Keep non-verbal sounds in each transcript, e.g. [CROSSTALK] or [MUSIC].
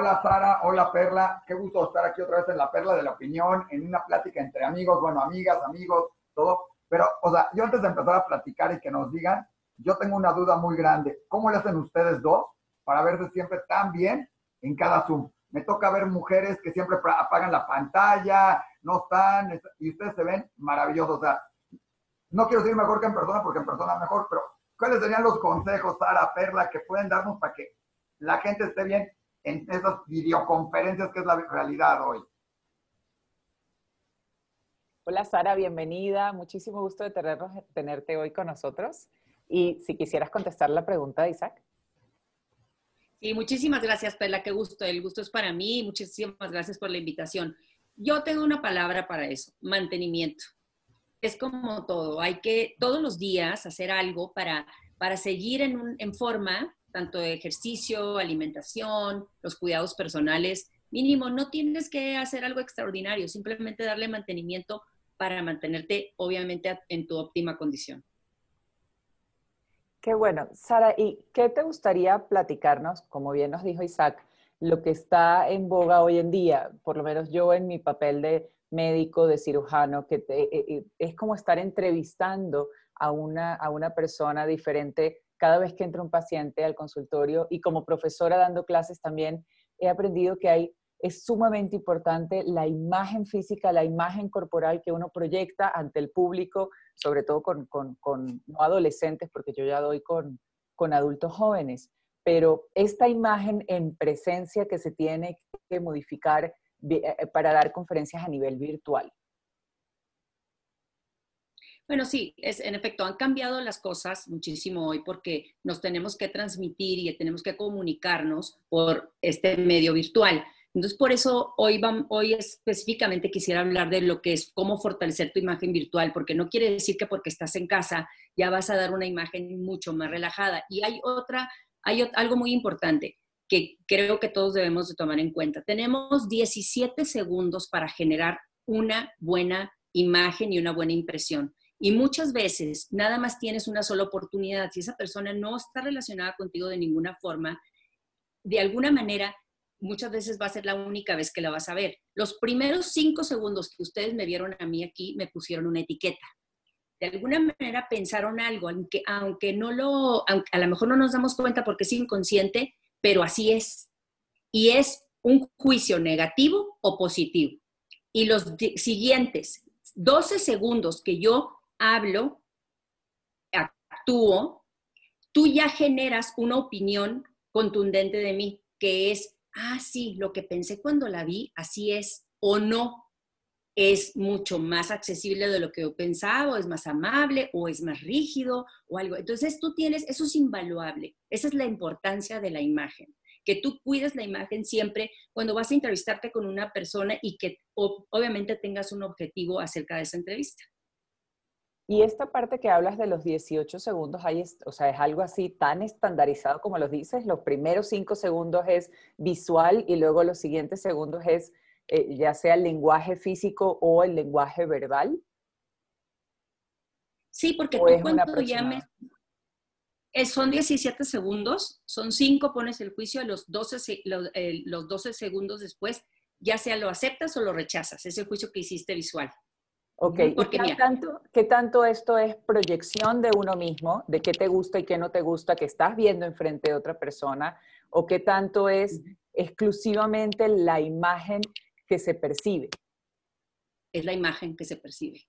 Hola Sara, hola Perla, qué gusto estar aquí otra vez en la Perla de la Opinión, en una plática entre amigos, bueno, amigas, amigos, todo. Pero, o sea, yo antes de empezar a platicar y que nos digan, yo tengo una duda muy grande. ¿Cómo le hacen ustedes dos para verse siempre tan bien en cada Zoom? Me toca ver mujeres que siempre apagan la pantalla, no están, y ustedes se ven maravillosos. O sea, no quiero decir mejor que en persona, porque en persona mejor, pero ¿cuáles serían los consejos, Sara, Perla, que pueden darnos para que la gente esté bien en esas videoconferencias que es la realidad hoy? Hola Sara, bienvenida. Muchísimo gusto de tenerte hoy con nosotros. Y si quisieras contestar la pregunta de Isaac. Sí, muchísimas gracias, Perla. Qué gusto. El gusto es para mí. Muchísimas gracias por la invitación. Yo tengo una palabra para eso, mantenimiento. Es como todo. Hay que todos los días hacer algo para, para seguir en, en forma, tanto de ejercicio, alimentación, los cuidados personales. Mínimo, no tienes que hacer algo extraordinario, simplemente darle mantenimiento para mantenerte, obviamente, en tu óptima condición. Qué bueno. Sara, ¿y qué te gustaría platicarnos? Como bien nos dijo Isaac, lo que está en boga hoy en día, por lo menos yo en mi papel de médico, de cirujano, que eh, eh, es como estar entrevistando a una, a una persona diferente cada vez que entra un paciente al consultorio y como profesora dando clases también he aprendido que hay es sumamente importante la imagen física, la imagen corporal que uno proyecta ante el público, sobre todo con, no adolescentes, porque yo ya doy con, con adultos jóvenes, pero esta imagen en presencia que se tiene que modificar eh, para dar conferencias a nivel virtual. Bueno, sí, es, en efecto, han cambiado las cosas muchísimo hoy porque nos tenemos que transmitir y tenemos que comunicarnos por este medio virtual. Entonces, por eso hoy, hoy específicamente quisiera hablar de lo que es cómo fortalecer tu imagen virtual, porque no quiere decir que porque estás en casa ya vas a dar una imagen mucho más relajada. Y hay otra, hay algo muy importante que creo que todos debemos de tomar en cuenta. Tenemos 17 segundos para generar una buena imagen y una buena impresión. Y muchas veces nada más tienes una sola oportunidad. Si esa persona no está relacionada contigo de ninguna forma, de alguna manera muchas veces va a ser la única vez que la vas a ver. Los primeros cinco segundos que ustedes me vieron a mí aquí, me pusieron una etiqueta. De alguna manera pensaron algo, aunque, aunque no lo, a lo mejor no nos damos cuenta porque es inconsciente, pero así es. Y es un juicio negativo o positivo. Y los siguientes 12 segundos que yo hablo, actúo, tú ya generas una opinión contundente de mí, que es ah, sí, lo que pensé cuando la vi, así es, o no, es mucho más accesible de lo que yo pensaba, o es más amable, o es más rígido, o algo. Entonces tú tienes, eso es invaluable. Esa es la importancia de la imagen, que tú cuides la imagen siempre cuando vas a entrevistarte con una persona y que obviamente tengas un objetivo acerca de esa entrevista. Y esta parte que hablas de los 18 segundos, ahí o sea, es algo así tan estandarizado como lo dices. Los primeros 5 segundos es visual y luego los siguientes segundos es eh, ya sea el lenguaje físico o el lenguaje verbal. Sí, porque tú cuando llames, eh, son 17 segundos, son 5, pones el juicio, los 12, los, los 12 segundos después, ya sea lo aceptas o lo rechazas, ese juicio que hiciste visual. Ok, Porque, ¿qué, tanto, ¿qué tanto esto es proyección de uno mismo, de qué te gusta y qué no te gusta, que estás viendo enfrente de otra persona, o qué tanto es exclusivamente la imagen que se percibe? Es la imagen que se percibe.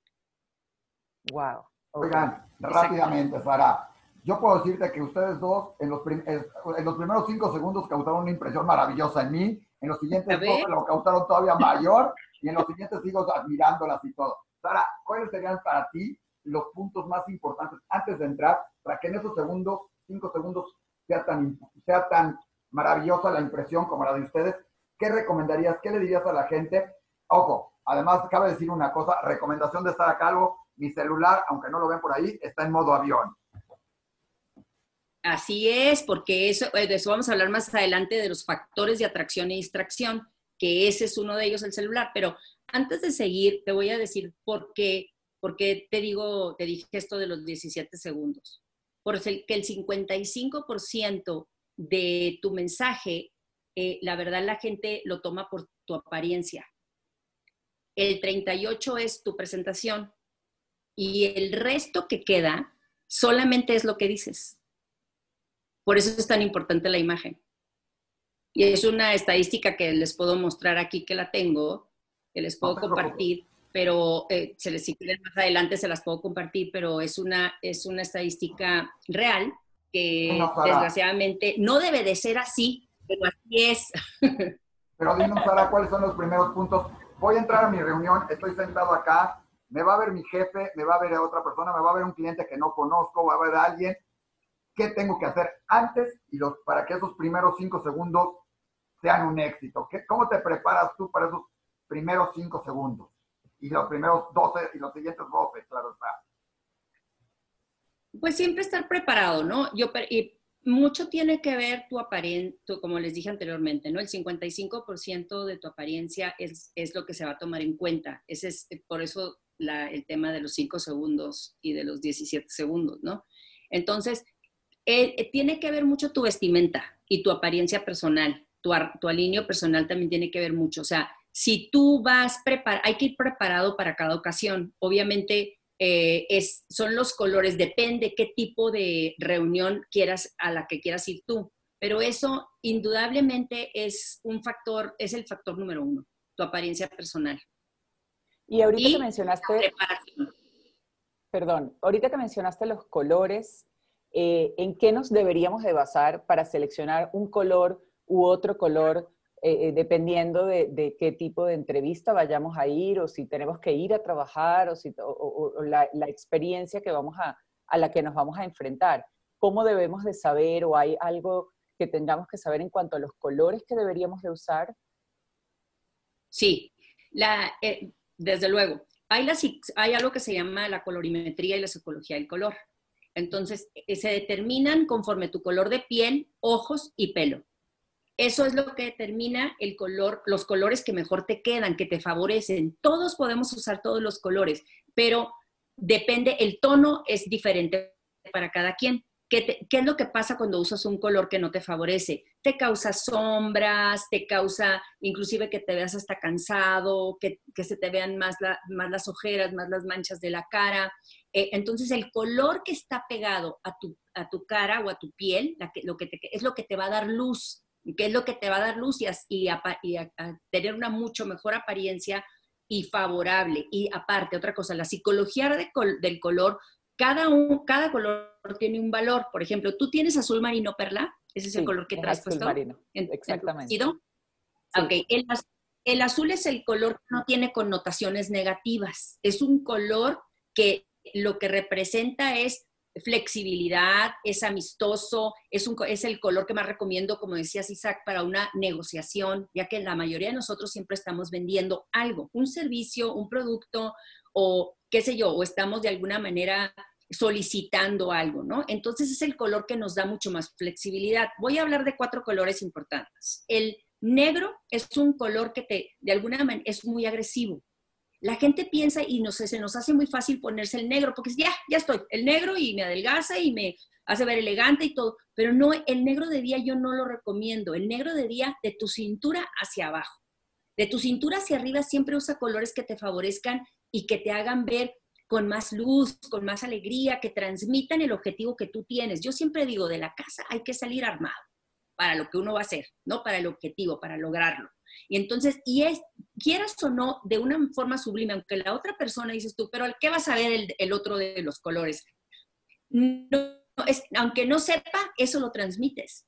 Wow. Oigan, rápidamente, Sara. Yo puedo decirte que ustedes dos, en los, en los primeros cinco segundos, causaron una impresión maravillosa en mí. En los siguientes dos lo causaron todavía mayor. y en los siguientes sigo admirándolas y todo. Sara, ¿cuáles serían para ti los puntos más importantes antes de entrar para que en esos segundos, cinco segundos, sea tan, sea tan maravillosa la impresión como la de ustedes? ¿Qué recomendarías? ¿Qué le dirías a la gente? Ojo, además, cabe decir una cosa, recomendación de Sara Calvo, mi celular, aunque no lo ven por ahí, está en modo avión. Así es, porque eso, eh, de eso vamos a hablar más adelante de los factores de atracción y distracción, que ese es uno de ellos, el celular, pero antes de seguir, te voy a decir por qué, por qué te digo, te dije esto de los 17 segundos. Porque el 55% de tu mensaje eh, la verdad la gente lo toma por tu apariencia. El 38 es tu presentación y el resto que queda solamente es lo que dices. Por eso es tan importante la imagen. Y es una estadística que les puedo mostrar aquí que la tengo, que les puedo compartir, pero eh, se les, si quieren más adelante se las puedo compartir, pero es una, es una estadística real que desgraciadamente no debe de ser así, pero así es. [LAUGHS] Pero dinos, Sara, ¿cuáles son los primeros puntos? Voy a entrar a mi reunión, estoy sentado acá, me va a ver mi jefe, me va a ver a otra persona, me va a ver un cliente que no conozco, va a ver a alguien. ¿Qué tengo que hacer antes y los, para que esos primeros cinco segundos sean un éxito? ¿Qué, ¿Cómo te preparas tú para esos primeros cinco segundos? Y los primeros 12 y los siguientes 12, claro está. Pues siempre estar preparado, ¿no? Yo, y mucho tiene que ver tu apariencia, como les dije anteriormente, ¿no? El 55% de tu apariencia es, es, lo que se va a tomar en cuenta. Ese es por eso el tema de los 5 segundos y de los 17 segundos, ¿no? Entonces, eh, eh, tiene que ver mucho tu vestimenta y tu apariencia personal. Tu, tu alineo personal también tiene que ver mucho. O sea, si tú vas preparado, hay que ir preparado para cada ocasión. Obviamente, eh, es, son los colores, depende qué tipo de reunión quieras, a la que quieras ir tú. Pero eso indudablemente es un factor, es el factor número uno, tu apariencia personal. Y ahorita que mencionaste, perdón, ahorita que mencionaste los colores, eh, ¿en qué nos deberíamos de basar para seleccionar un color u otro color, eh, eh, dependiendo de, qué tipo de entrevista vayamos a ir o si tenemos que ir a trabajar o, si, la, experiencia que vamos a, a la que nos vamos a enfrentar? ¿Cómo debemos de saber o hay algo que tengamos que saber en cuanto a los colores que deberíamos de usar? Sí, la, desde luego. Hay, algo que se llama la colorimetría y la psicología del color. Entonces, eh, se determinan conforme tu color de piel, ojos y pelo. Eso es lo que determina el color, los colores que mejor te quedan, que te favorecen. Todos podemos usar todos los colores, pero depende, el tono es diferente para cada quien. ¿Qué, es lo que pasa cuando usas un color que no te favorece? Te causa sombras, te causa inclusive que te veas hasta cansado, que, se te vean más, las ojeras, más las manchas de la cara. Eh, entonces el color que está pegado a tu, a tu cara o a tu piel lo que es lo que te va a dar luz, que es lo que te va a dar luz y, y, a, tener una mucho mejor apariencia y favorable. Y aparte, otra cosa, la psicología del color cada, un, cada color tiene un valor. Por ejemplo, tú tienes azul marino perla, ese es el color que traes azul Marino. Exactamente. el, el azul es el color que no tiene connotaciones negativas. Es un color que lo que representa es flexibilidad, es amistoso, es, un, es el color que más recomiendo, como decías Isaac, para una negociación, ya que la mayoría de nosotros siempre estamos vendiendo algo, un servicio, un producto o qué sé yo, o estamos de alguna manera solicitando algo, ¿no? Entonces es el color que nos da mucho más flexibilidad. Voy a hablar de cuatro colores importantes. El negro es un color que te, de alguna manera, es muy agresivo. La gente piensa y no sé, se nos hace muy fácil ponerse el negro, porque ya, ya estoy, el negro y me adelgaza y me hace ver elegante y todo, pero no, el negro de día yo no lo recomiendo, el negro de día de tu cintura hacia abajo. De tu cintura hacia arriba siempre usa colores que te favorezcan y que te hagan ver con más luz, con más alegría, que transmitan el objetivo que tú tienes. Yo siempre digo, de la casa hay que salir armado para lo que uno va a hacer, no para el objetivo, para lograrlo. Y entonces, y es, quieras o no, de una forma sublime, aunque la otra persona dices tú, pero ¿qué vas a ver el, el otro de los colores? No, es, aunque no sepa, eso lo transmites.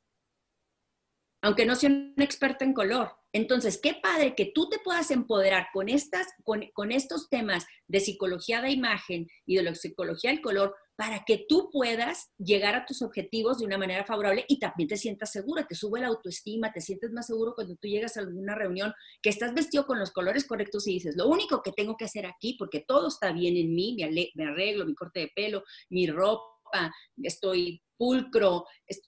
Aunque no sea un experto en color, entonces, qué padre que tú te puedas empoderar con, estas, con, estos temas de psicología de imagen y de la psicología del color para que tú puedas llegar a tus objetivos de una manera favorable y también te sientas segura, te sube la autoestima, te sientes más seguro cuando tú llegas a alguna reunión, que estás vestido con los colores correctos y dices, lo único que tengo que hacer aquí, porque todo está bien en mí, me arreglo, mi corte de pelo, mi ropa, estoy pulcro,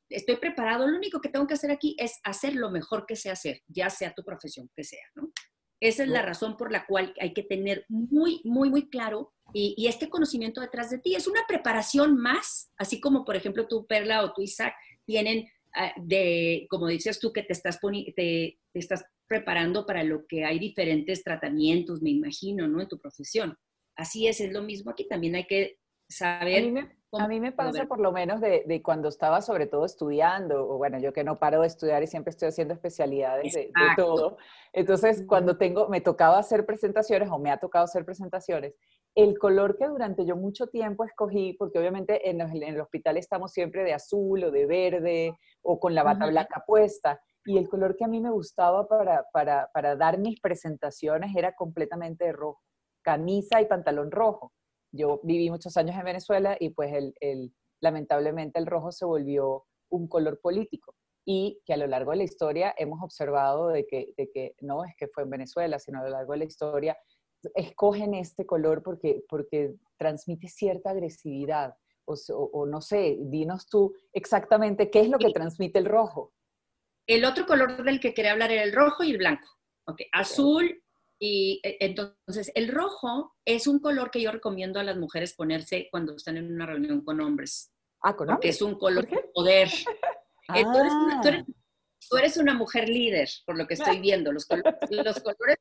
estoy preparado, lo único que tengo que hacer aquí es hacer lo mejor que sé hacer, ya sea tu profesión que sea, ¿no? Esa es la razón por la cual hay que tener muy, muy, muy claro y, este conocimiento detrás de ti. Es una preparación más, así como por ejemplo tú, Perla, o tú, Isaac, tienen ah, de, como dices tú, que te estás, te, te estás preparando para lo que hay diferentes tratamientos, me imagino, ¿no? En tu profesión. Así es, es lo mismo aquí. También hay que saber a mí me pasa por lo menos de, cuando estaba sobre todo estudiando, o bueno, yo que no paro de estudiar y siempre estoy haciendo especialidades de, todo. Entonces, cuando tengo, me tocaba hacer presentaciones o me ha tocado hacer presentaciones, el color que durante yo mucho tiempo escogí, porque obviamente en, el hospital estamos siempre de azul o de verde o con la bata blanca puesta, y el color que a mí me gustaba para, para, para dar mis presentaciones era completamente de rojo, camisa y pantalón rojo yo viví muchos años en Venezuela y pues el, lamentablemente el rojo se volvió un color político y que a lo largo de la historia hemos observado de que, de que no es que fue en Venezuela, sino a lo largo de la historia escogen este color porque, porque transmite cierta agresividad. O, no sé, dinos tú exactamente qué es lo que transmite el rojo. El otro color del que quería hablar era el rojo y el blanco. Okay. Azul, y e, entonces el rojo es un color que yo recomiendo a las mujeres ponerse cuando están en una reunión con hombres. Ah, con hombres. es un color de poder. [LAUGHS] Eh, ah. tú, eres una, mujer líder, por lo que estoy viendo. Los, colores, los colores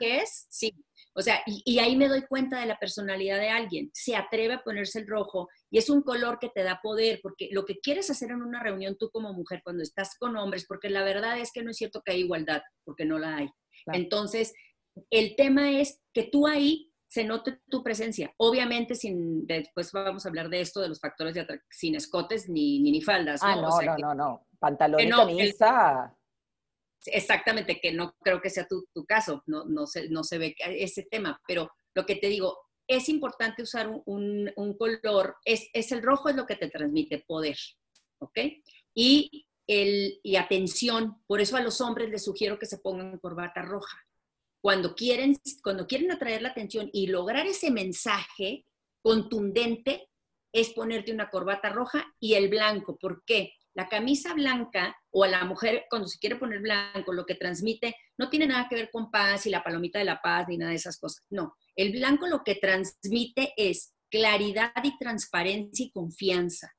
es, sí. O sea, y, y, ahí me doy cuenta de la personalidad de alguien. Se atreve a ponerse el rojo y es un color que te da poder, porque lo que quieres hacer en una reunión tú como mujer cuando estás con hombres, porque la verdad es que no es cierto que hay igualdad, porque no la hay. Entonces, el tema es que tú ahí se note tu presencia. Obviamente, sin, después vamos a hablar de esto, de los factores de atracción, sin escotes ni, ni, faldas. Ah, no, no, no, no, Pantalón y camisa. exactamente, que no creo que sea tu, caso, no, no, se, no se ve ese tema, pero lo que te digo, es importante usar un, color, es, es, el rojo es lo que te transmite poder, ¿ok? Y, el, y atención, por eso a los hombres les sugiero que se pongan corbata roja cuando quieren, cuando quieren atraer la atención y lograr ese mensaje contundente, es ponerte una corbata roja y el blanco. ¿Por qué? La camisa blanca o a la mujer cuando se quiere poner blanco, lo que transmite no tiene nada que ver con paz y la palomita de la paz ni nada de esas cosas. No, el blanco lo que transmite es claridad y transparencia y confianza.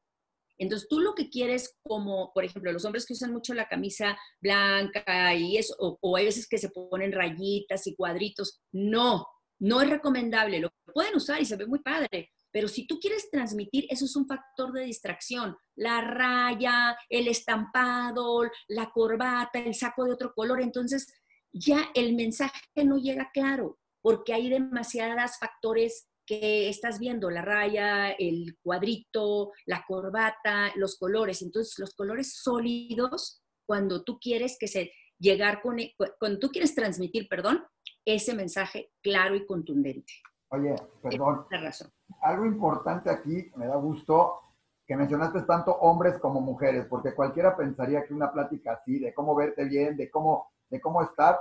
Entonces, tú lo que quieres, como por ejemplo, los hombres que usan mucho la camisa blanca y eso, o, hay veces que se ponen rayitas y cuadritos, no, no es recomendable. Lo pueden usar y se ve muy padre, pero si tú quieres transmitir, eso es un factor de distracción. La raya, el estampado, la corbata, el saco de otro color, entonces ya el mensaje no llega claro, porque hay demasiados factores que estás viendo, la raya, el cuadrito, la corbata, los colores. Entonces, los colores sólidos, cuando tú quieres que se llegar con, e, cuando tú quieres transmitir, perdón, ese mensaje claro y contundente. Oye, perdón. razón. Algo importante aquí, me da gusto que mencionaste tanto hombres como mujeres, porque cualquiera pensaría que una plática así, de cómo verte bien, de cómo, de cómo estar,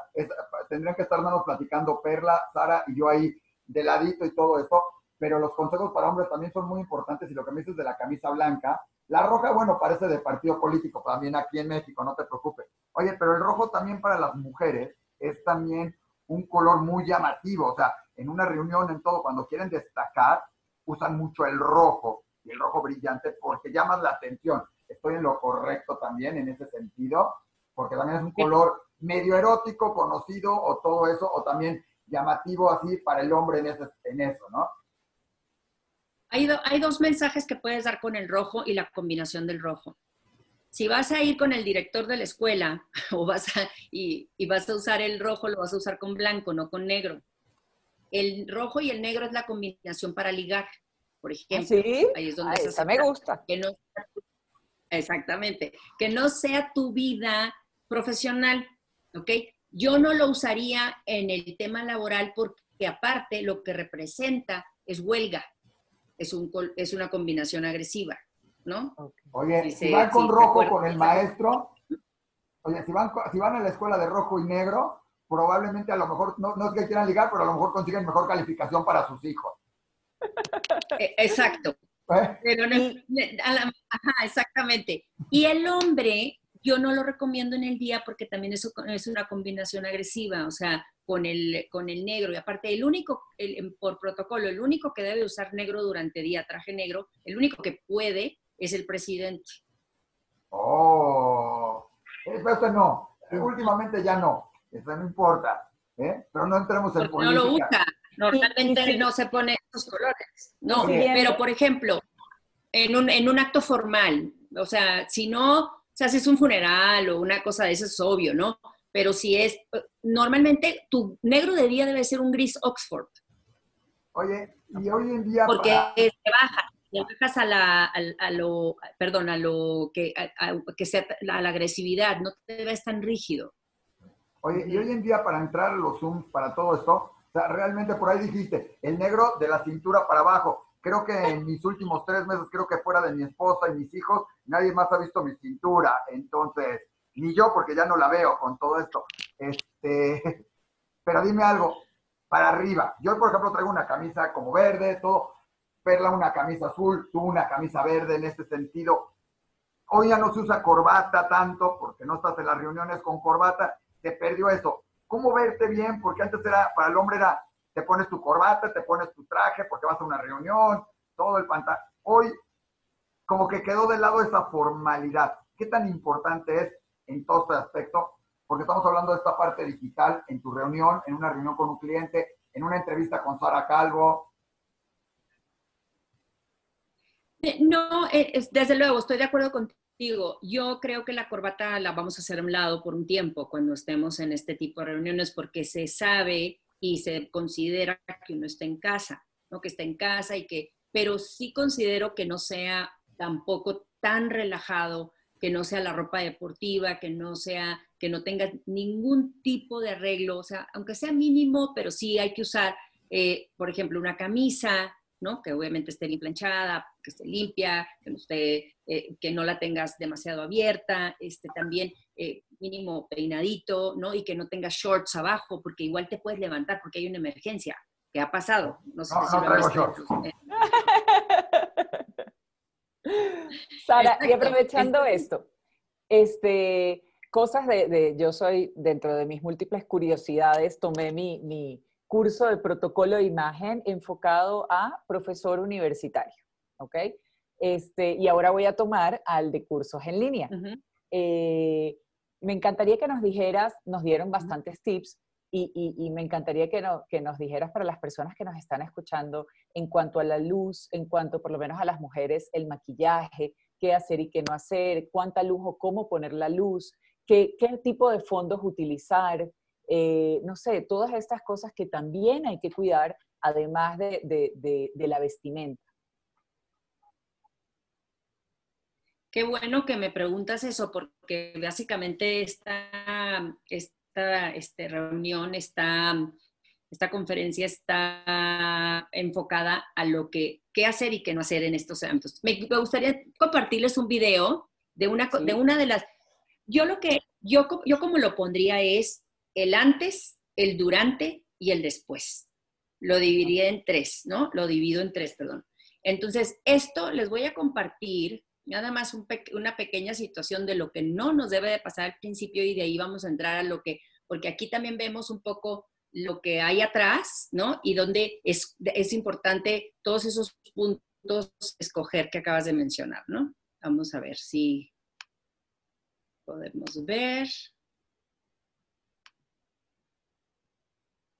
tendrían que estar platicando Perla, Sara y yo ahí de ladito y todo esto, pero los consejos para hombres también son muy importantes y lo que me dices de la camisa blanca, la roja, bueno, parece de partido político, también aquí en México, no te preocupes. Oye, pero el rojo también para las mujeres es también un color muy llamativo, o sea, en una reunión, en todo, cuando quieren destacar, usan mucho el rojo y el rojo brillante porque llaman la atención. Estoy en lo correcto también en ese sentido, porque también es un color medio erótico, conocido o todo eso, o también llamativo así para el hombre en, en eso, ¿no? Hay, hay dos mensajes que puedes dar con el rojo y la combinación del rojo. Si vas a ir con el director de la escuela [LAUGHS] o vas y, vas a usar el rojo, lo vas a usar con blanco, no con negro. El rojo y el negro es la combinación para ligar, por ejemplo. Sí, ahí es donde ah, esa me gusta. Que no, exactamente. Que no sea tu vida profesional, ¿ok? Yo no lo usaría en el tema laboral porque aparte lo que representa es huelga, es, un, es una combinación agresiva, ¿no? Oye, si, van con rojo con el maestro, oye, si van, si van a la escuela de rojo y negro, probablemente a lo mejor, no, no es que quieran ligar, pero a lo mejor consiguen mejor calificación para sus hijos. E, exacto. ¿Eh? Pero ajá, exactamente. Y el hombre yo no lo recomiendo en el día porque también eso es una combinación agresiva, o sea, con el, con el negro. Y aparte, el único, por protocolo, el único que debe usar negro durante día, traje negro, el único que puede es el presidente. Oh. Eso no. Últimamente ya no. Eso no importa. ¿eh? Pero no entremos en política. No lo usa. Normalmente no se pone esos colores. No, pero por ejemplo, en un, en un acto formal, o sea, si no, o sea, si es un funeral o una cosa de eso es obvio, ¿no? Pero si es, normalmente tu negro de día debe ser un gris Oxford. Oye, y hoy en día... Porque te baja, te bajas a, la, a, lo, perdón, a lo que, a, que sea, a la agresividad, no te ves tan rígido. Oye, y hoy en día para entrar a los Zooms, para todo esto, o sea, realmente por ahí dijiste, el negro de la cintura para abajo. Creo que en mis últimos tres meses, creo que fuera de mi esposa y mis hijos, nadie más ha visto mi cintura. Entonces, ni yo, porque ya no la veo con todo esto. Este, [LAUGHS] pero dime algo, para arriba. Yo, por ejemplo, traigo una camisa como verde, todo. Perla una camisa azul, tú una camisa verde en este sentido. Hoy ya no se usa corbata tanto porque no estás en las reuniones con corbata te perdió eso. ¿Cómo verte bien? Porque antes era, para el hombre era, te pones tu corbata, te pones tu traje porque vas a una reunión, todo el pantalón. Hoy, como que quedó de lado esa formalidad. ¿Qué tan importante es en todo este aspecto? Porque estamos hablando de esta parte digital en tu reunión, en una reunión con un cliente, en una entrevista con Sara Calvo. Eh, no, eh, desde luego, estoy de acuerdo contigo yo creo que la corbata la vamos a hacer a un lado por un tiempo cuando estemos en este tipo de reuniones porque se sabe y se considera que uno está en casa, ¿no? Que está en casa y que, pero sí considero que no sea tampoco tan relajado, que no sea la ropa deportiva, que no sea, que no tenga ningún tipo de arreglo, o sea, aunque sea mínimo, pero sí hay que usar, eh, por ejemplo, una camisa, ¿no? Que obviamente esté bien planchada, que esté limpia, que no, esté, eh, que no la tengas demasiado abierta, este, también eh, mínimo peinadito, ¿no? Y que no tengas shorts abajo, porque igual te puedes levantar porque hay una emergencia. ¿Qué ha pasado? No sé si traigo shorts. Sara, y aprovechando esto, este, cosas de, de, yo soy, dentro de mis múltiples curiosidades, tomé mi, mi curso de protocolo de imagen enfocado a profesor universitario, ¿ok? Este, y ahora voy a tomar al de cursos en línea. Eh, me encantaría que nos dijeras, nos dieron bastantes tips y, me encantaría que, que nos dijeras para las personas que nos están escuchando en cuanto a la luz, en cuanto por lo menos a las mujeres, el maquillaje, qué hacer y qué no hacer, cuánta luz o cómo poner la luz, qué, qué tipo de fondos utilizar, eh, no sé, todas estas cosas que también hay que cuidar, además de, la vestimenta. Qué bueno que me preguntas eso, porque básicamente esta, esta, esta reunión, esta, esta conferencia está enfocada a lo que qué hacer y qué no hacer en estos ámbitos. Me, gustaría compartirles un video de una, de una de las... Yo lo que, yo, yo como lo pondría es el antes, el durante y el después. Lo dividiría en tres, ¿no? Lo divido en tres, perdón. Entonces, esto les voy a compartir nada más una pequeña situación de lo que no nos debe de pasar al principio y de ahí vamos a entrar a lo que, porque aquí también vemos un poco lo que hay atrás, ¿no? Y donde es, es importante todos esos puntos escoger que acabas de mencionar, ¿no? Vamos a ver si podemos ver.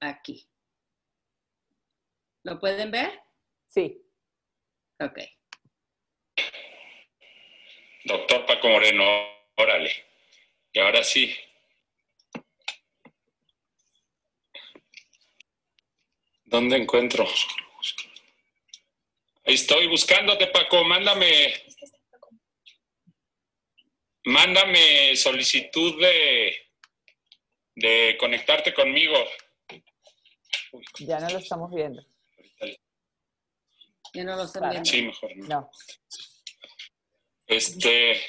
Aquí. ¿Lo pueden ver? Sí. Ok. Doctor Paco Moreno, órale. Y ahora sí. ¿Dónde encuentro? Ahí estoy buscándote, Paco. Mándame. Mándame solicitud de, de conectarte conmigo. Ya no lo estamos viendo. Ya no lo están viendo. Sí, mejor no. no. Este.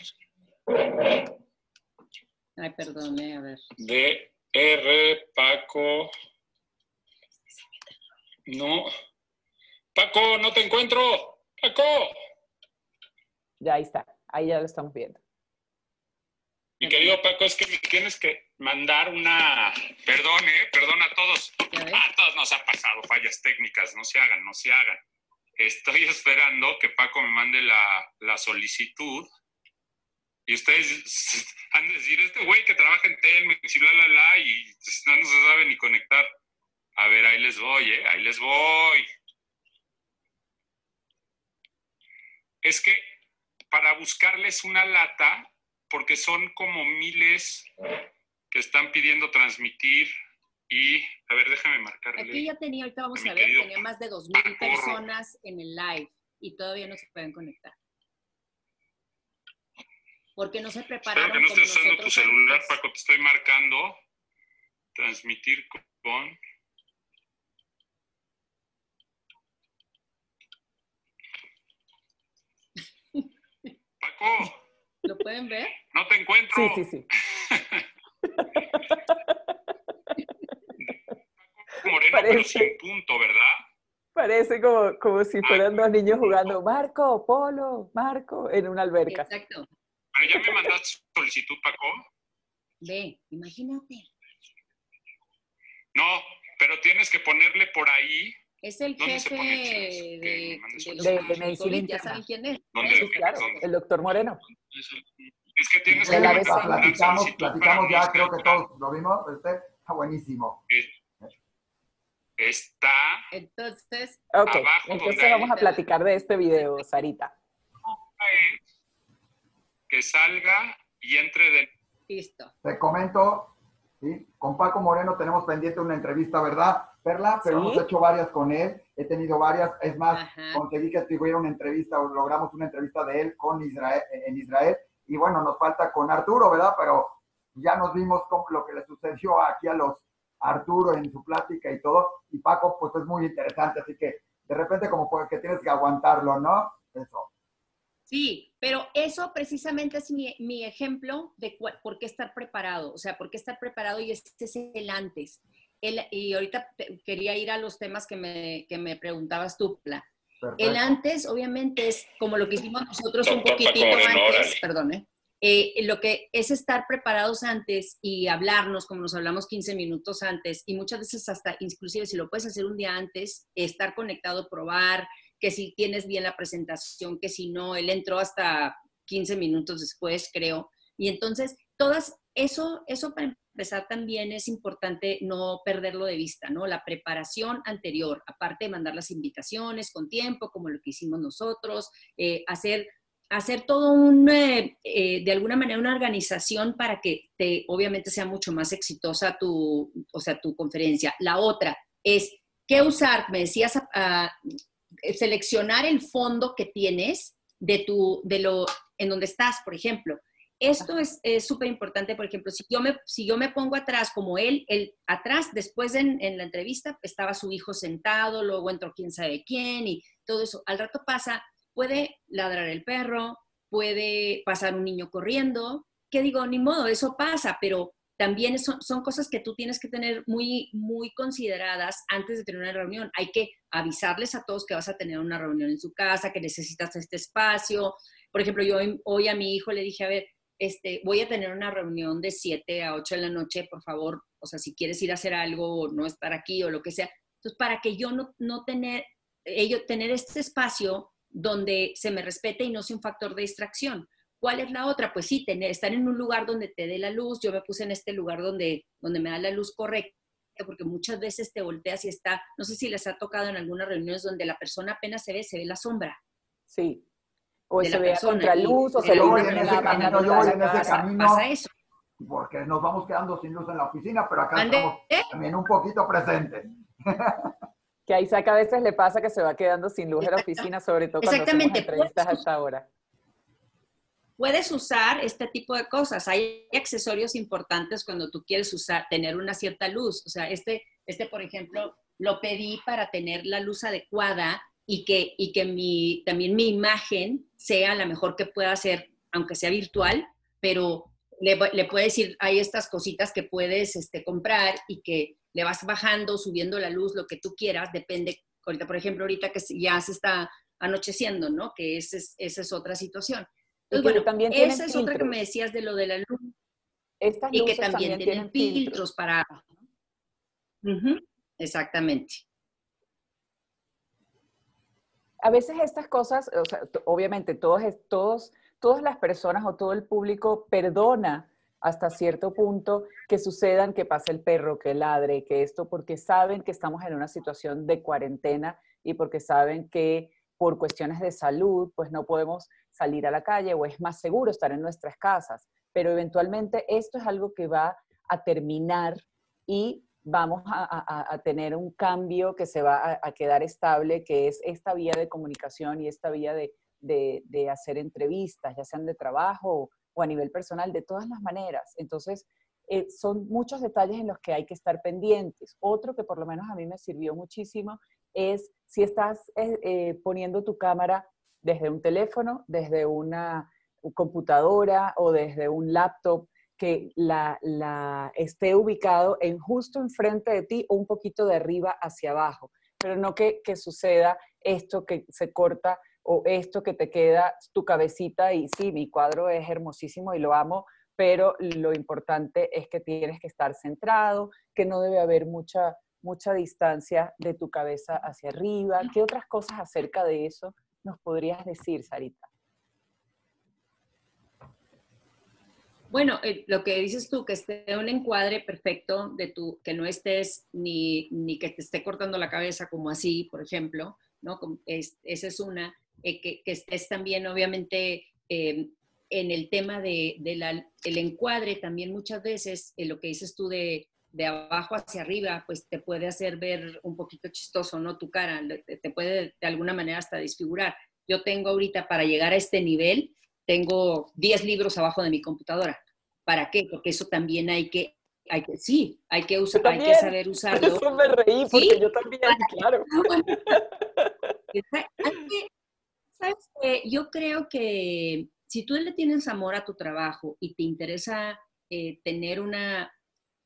Ay, perdone, a ver. DR Paco. No. Paco, no te encuentro. Paco. Ya ahí está. Ahí ya lo estamos viendo. Mi querido Paco, es que me tienes que mandar una... Perdón, ¿eh? Perdón a todos. A todos nos ha pasado fallas técnicas, no se hagan, no se hagan. Estoy [LAUGHS] esperando que Paco me mande la, solicitud Y ustedes [LAUGHS] han de decir, este güey que trabaja en Telmex y bla, bla, bla, y no, no se sabe ni conectar. A ver, ahí les voy, ¿eh? Ahí les voy. Es que para buscarles una lata, porque son como miles que están pidiendo transmitir y, a ver, déjame marcarle. Aquí ya tenía, ahorita vamos a ver, tenía más de 2.000 personas en el live y todavía no se pueden conectar. Porque no se prepararon. Espero que no estés usando tu celular, Paco, te estoy marcando. Transmitir con. Paco. ¿Lo pueden ver? No te encuentro. Sí, sí, sí. [LAUGHS] Moreno, Parece. pero sin punto, ¿verdad? Parece como, como si fueran dos niños jugando Marco, Polo, Marco, en una alberca. Exacto. Pero ya me mandaste solicitud, Paco. Ve, imagínate. No, pero tienes que ponerle por ahí. Es el jefe de, de, de, de medicina ¿Ya saben quién es? ¿Dónde? Sí, claro, ¿Dónde? el doctor Moreno. Es que tienes que la vez platicamos, platicamos para ya, creo que todos lo vimos. Este está buenísimo. Está Entonces, Abajo, entonces donde vamos a platicar de este video, Sarita. es que salga y entre de listo. Te comento, ¿sí? con Paco Moreno tenemos pendiente una entrevista, ¿verdad, Perla? Pero Sí. hemos hecho varias con él, he tenido varias, es más, Ajá. conseguí que tuviera una entrevista o logramos una entrevista de él con Israel, en Israel, y bueno, nos falta con Arturo, ¿verdad? Pero ya nos vimos con lo que le sucedió aquí a los Arturo en su plática y todo, y Paco pues es muy interesante, así que de repente como que tienes que aguantarlo, ¿no? Eso. Sí, pero eso precisamente es mi, mi ejemplo de por qué estar preparado, o sea, por qué estar preparado y este es el antes. El- y ahorita quería ir a los temas que me, que me preguntabas tú, Pla. Perfecto. El antes, obviamente, es como lo que hicimos nosotros un poquitito antes, perdón, ¿eh? Eh, lo que es estar preparados antes y hablarnos, como nos hablamos 15 minutos antes, y muchas veces hasta, inclusive si lo puedes hacer un día antes, estar conectado, probar, que si tienes bien la presentación, que si no, él entró hasta 15 minutos después, creo. Y entonces, todas, eso, eso para empezar también es importante no perderlo de vista, ¿no? La preparación anterior, aparte de mandar las invitaciones con tiempo, como lo que hicimos nosotros, eh, hacer, hacer todo un, eh, eh, de alguna manera, una organización para que te, obviamente sea mucho más exitosa tu, o sea, tu conferencia. La otra es, ¿qué usar? Me decías, ah, eh, seleccionar el fondo que tienes de tu, de lo, en donde estás, por ejemplo. Esto es súper importante, por ejemplo, si yo, me, si yo me pongo atrás, como él, él atrás, después en, en la entrevista estaba su hijo sentado, luego entró quién sabe quién y todo eso. Al rato pasa, puede ladrar el perro, puede pasar un niño corriendo, que digo, ni modo, eso pasa, pero también son, son cosas que tú tienes que tener muy, muy consideradas antes de tener una reunión. Hay que avisarles a todos que vas a tener una reunión en su casa, que necesitas este espacio. Por ejemplo, yo hoy a mi hijo le dije, a ver, este, voy a tener una reunión de 7 a 8 de la noche, por favor, o sea, si quieres ir a hacer algo o no estar aquí o lo que sea. Entonces, para que yo no, no tener, ello, tener este espacio donde se me respete y no sea un factor de distracción. ¿Cuál es la otra? Pues sí, tener, estar en un lugar donde te dé la luz. Yo me puse en este lugar donde, donde me da la luz correcta, porque muchas veces te volteas y está, no sé si les ha tocado en algunas reuniones donde la persona apenas se ve, se ve la sombra. Sí. O de se la ve a persona, contraluz, y- o se le voy en ese camino, yo voy en ese camino, Pasa eso. porque nos vamos quedando sin luz en la oficina, pero acá ¿Ande? estamos también un poquito presentes. [LAUGHS] Que a Isaac a veces le pasa que se va quedando sin luz en la oficina, sobre todo cuando hacemos Exactamente. entrevistas a esta hora. Puedes usar este tipo de cosas. Hay accesorios importantes cuando tú quieres usar, tener una cierta luz. O sea, este, este por ejemplo, lo pedí para tener la luz adecuada y que, y que mi, también mi imagen sea la mejor que pueda ser, aunque sea virtual, pero le, le puedes decir, hay estas cositas que puedes este, comprar y que le vas bajando, subiendo la luz, lo que tú quieras, depende. Ahorita, por ejemplo, ahorita que ya se está anocheciendo, ¿no? Que esa es, esa es otra situación. Entonces, bueno, también esa es otra que me decías de lo de la luz Estas y que luces también, tienen filtros, para... Ujú, Exactamente. A veces estas cosas, obviamente todos, todos todas las personas o todo el público perdona hasta cierto punto que sucedan, que pase el perro, que ladre, que esto, porque saben que estamos en una situación de cuarentena y porque saben que por cuestiones de salud, pues no podemos salir a la calle o es más seguro estar en nuestras casas. Pero eventualmente esto es algo que va a terminar y vamos a, tener un cambio que se va a, quedar estable, que es esta vía de comunicación y esta vía de, de hacer entrevistas, ya sean de trabajo o a nivel personal, de todas las maneras. Entonces, eh, son muchos detalles en los que hay que estar pendientes. Otro que por lo menos a mí me sirvió muchísimo es si estás eh, eh, poniendo tu cámara desde un teléfono, desde una computadora o desde un laptop, que la, la, esté ubicado en justo enfrente de ti o un poquito de arriba hacia abajo, pero no que, que suceda esto que se corta o esto que te queda tu cabecita y sí, mi cuadro es hermosísimo y lo amo, pero lo importante es que tienes que estar centrado, que no debe haber mucha, mucha distancia de tu cabeza hacia arriba. ¿Qué otras cosas acerca de eso nos podrías decir, Sarita? Bueno, eh, lo que dices tú, que esté un encuadre perfecto de tu, que no estés ni, ni que te esté cortando la cabeza como así, por ejemplo, ¿no? esa es una. Eh, que, estés también, obviamente, eh, en el tema de, el encuadre, también muchas veces lo que dices tú de, de, abajo hacia arriba, pues te puede hacer ver un poquito chistoso, ¿no? Tu cara, te, puede de alguna manera hasta desfigurar. Yo tengo ahorita para llegar a este nivel, tengo 10 libros abajo de mi computadora. ¿Para qué? Porque eso también hay que hay que, sí, hay que, usar, hay que saber [LAUGHS] usarlo. Eso me reí porque yo también, claro. [LAUGHS] ¿Sabes qué? Yo creo que si tú le tienes amor a tu trabajo y te interesa eh, tener una,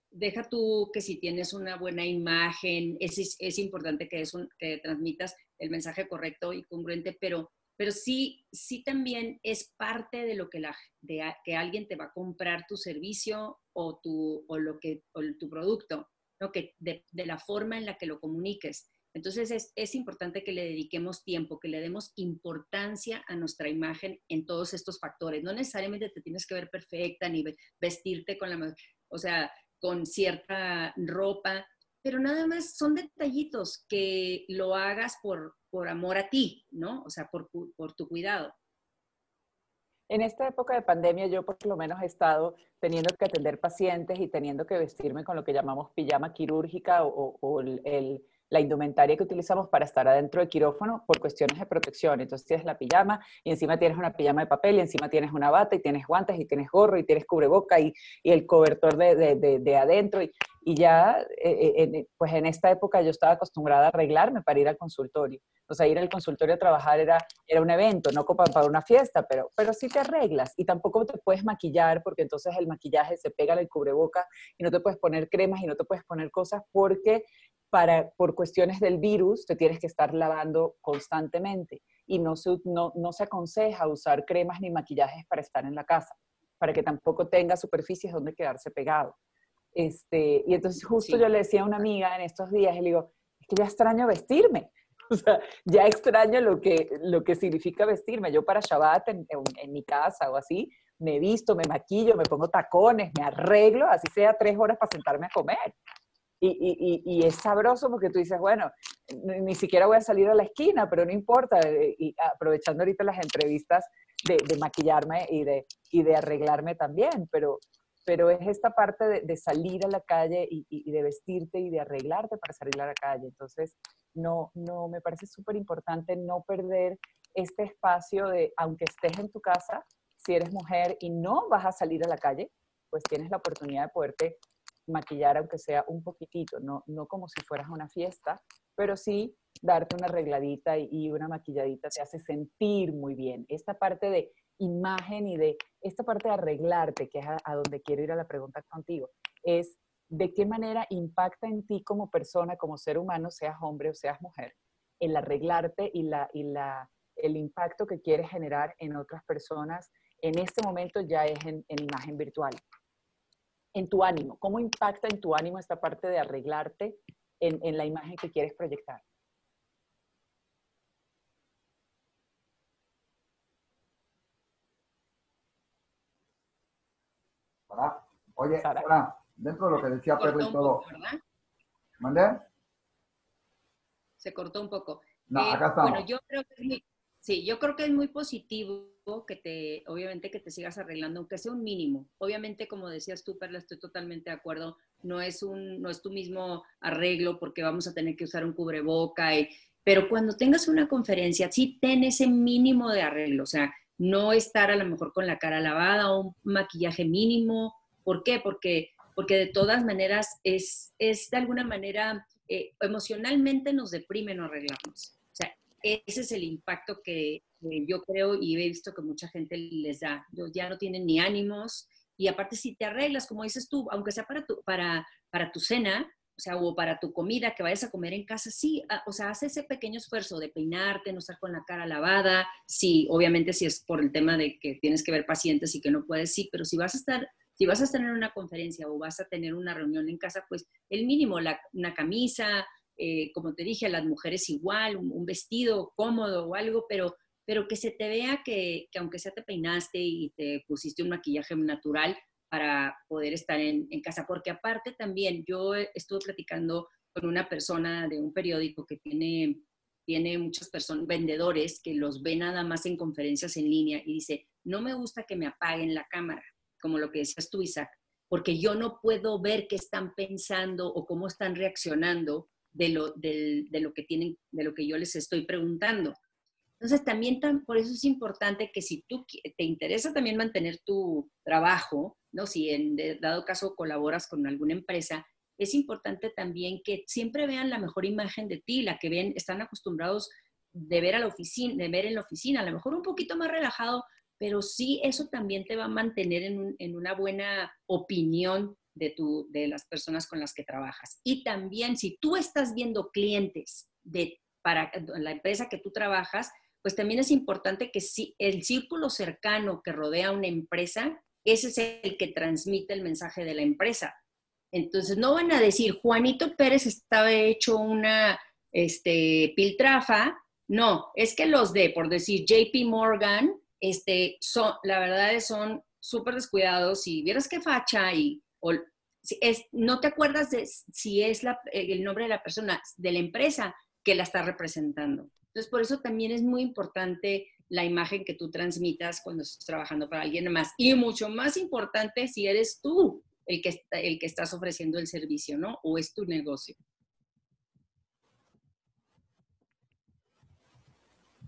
deja tú que si tienes una buena imagen, es, es importante que, es un, que transmitas el mensaje correcto y congruente, pero, pero sí, sí también es parte de lo que, la, de, que alguien te va a comprar tu servicio o tu, o lo que, tu producto, ¿no? que de, de la forma en la que lo comuniques. Entonces es, importante que le dediquemos tiempo, que le demos importancia a nuestra imagen en todos estos factores. No necesariamente te tienes que ver perfecta ni vestirte con la, o sea, con cierta ropa, pero nada más son detallitos que lo hagas por, por amor a ti, ¿no? O sea, por, por tu cuidado. En esta época de pandemia yo por lo menos he estado teniendo que atender pacientes y teniendo que vestirme con lo que llamamos pijama quirúrgica o, el, la indumentaria que utilizamos para estar adentro del quirófano por cuestiones de protección. Entonces tienes la pijama y encima tienes una pijama de papel y encima tienes una bata y tienes guantes y tienes gorro y tienes cubreboca y, y el cobertor de, de, de, adentro. Y, y ya, eh, eh, pues en esta época yo estaba acostumbrada a arreglarme para ir al consultorio. O sea, ir al consultorio a trabajar era, era un evento, no como para una fiesta, pero, pero sí te arreglas y tampoco te puedes maquillar porque entonces el maquillaje se pega al cubreboca y no te puedes poner cremas y no te puedes poner cosas porque para, por cuestiones del virus te tienes que estar lavando constantemente y no se, no, no se aconseja usar cremas ni maquillajes para estar en la casa, para que tampoco tenga superficies donde quedarse pegado. Este, y entonces justo yo le decía a una amiga en estos días, y le digo, es que ya extraño vestirme. [LAUGHS] O sea, ya extraño lo que, lo que significa vestirme. Yo para Shabbat en, en, mi casa o así, me visto, me maquillo, me pongo tacones, me arreglo, así sea tres horas para sentarme a comer. Y, es sabroso porque tú dices, bueno, ni siquiera voy a salir a la esquina, pero no importa. Eh, y aprovechando ahorita las entrevistas de, maquillarme y de, y de arreglarme también, pero, pero es esta parte de, salir a la calle y, y, de vestirte y de arreglarte para salir a la calle. Entonces, no, no me parece súper importante no perder este espacio de, aunque estés en tu casa, si eres mujer y no vas a salir a la calle, pues tienes la oportunidad de poderte maquillar aunque sea un poquitito, no, no como si fueras a una fiesta, pero sí darte una arregladita y una maquilladita te hace sentir muy bien. Esta parte de imagen y de esta parte de arreglarte, que es a, donde quiero ir a la pregunta contigo, es de qué manera impacta en ti como persona, como ser humano, seas hombre o seas mujer, el arreglarte y, la, y la, el impacto que quieres generar en otras personas en este momento ya es en imagen virtual en tu ánimo? ¿Cómo impacta en tu ánimo esta parte de arreglarte en, la imagen que quieres proyectar? Hola. Oye, Sara. Dentro de lo que decía Pedro y todo. ¿Mandé? Se cortó un poco. No, eh, acá estamos. Bueno, yo creo que es muy, sí, yo creo que es muy positivo que te, obviamente que te sigas arreglando, aunque sea un mínimo. Obviamente, como decías tú, Perla, estoy totalmente de acuerdo. No es un, no es tu mismo arreglo porque vamos a tener que usar un cubreboca. Y, pero cuando tengas una conferencia, sí ten ese mínimo de arreglo. O sea, no estar a lo mejor con la cara lavada o un maquillaje mínimo. ¿Por qué? Porque, porque de todas maneras es, es de alguna manera eh, emocionalmente nos deprime no arreglarnos. Ese es el impacto que yo creo y he visto que mucha gente les da. Ya no tienen ni ánimos y aparte si te arreglas, como dices tú, aunque sea para tu, para, para tu cena, o sea, o para tu comida que vayas a comer en casa, sí, ah, o sea, haz ese pequeño esfuerzo de peinarte, no estar con la cara lavada, sí, obviamente si es por el tema de que tienes que ver pacientes y que no puedes, sí, pero si vas a estar, si vas a en una conferencia o vas a tener una reunión en casa, pues el mínimo, la, una camisa, eh, como te dije, a las mujeres igual, un, vestido cómodo o algo, pero, pero que se te vea que, que aunque sea te peinaste y te pusiste un maquillaje natural, para poder estar en, casa, porque aparte también yo estuve platicando con una persona de un periódico que tiene, tiene muchas personas, vendedores, que los ve nada más en conferencias en línea y dice, no me gusta que me apaguen la cámara, como lo que decías tú, Isaac, porque yo no puedo ver qué están pensando o cómo están reaccionando de lo, de lo que tienen, de lo que yo les estoy preguntando. Entonces, también por eso es importante que si tú te interesa también mantener tu trabajo, ¿no? Si en dado caso colaboras con alguna empresa, es importante también que siempre vean la mejor imagen de ti, la que ven, están acostumbrados de ver a la oficina, de ver en la oficina, a lo mejor un poquito más relajado, pero sí eso también te va a mantener en, en una buena opinión de, tu, de las personas con las que trabajas. Y también si tú estás viendo clientes de, para la empresa que tú trabajas, pues también es importante que si el círculo cercano que rodea una empresa, ese es el que transmite el mensaje de la empresa. Entonces, no van a decir, Juanito Pérez estaba hecho una este, piltrafa. No, es que los de, por decir, JP Morgan, este, son, la verdad son súper descuidados y vieras qué facha y es, no te acuerdas de si es el nombre de la persona, de la empresa que la está representando. Entonces, por eso también es muy importante la imagen que tú transmitas cuando estás trabajando para alguien más. Y mucho más importante si eres tú el que, el que estás ofreciendo el servicio, ¿no? O es tu negocio.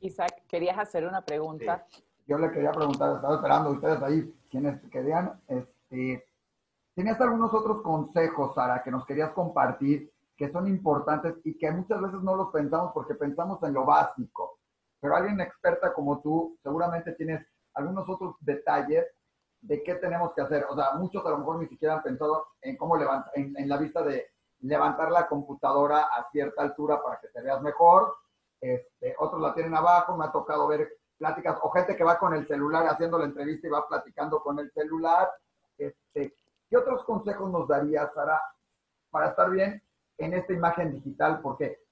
Isaac, querías hacer una pregunta. Yo le quería preguntar, estaba esperando ustedes ahí, quienes querían, este, ¿tenías algunos otros consejos, Sara, que nos querías compartir que son importantes y que muchas veces no los pensamos porque pensamos en lo básico. Pero alguien experta como tú seguramente tienes algunos otros detalles de qué tenemos que hacer. O sea, muchos a lo mejor ni siquiera han pensado en cómo levantar, en, la vista de levantar la computadora a cierta altura para que te veas mejor. Este, otros la tienen abajo, me ha tocado ver pláticas o gente que va con el celular haciendo la entrevista y va platicando con el celular. Este, ¿Qué otros consejos nos darías, Sara, para estar bien en esta imagen digital, porque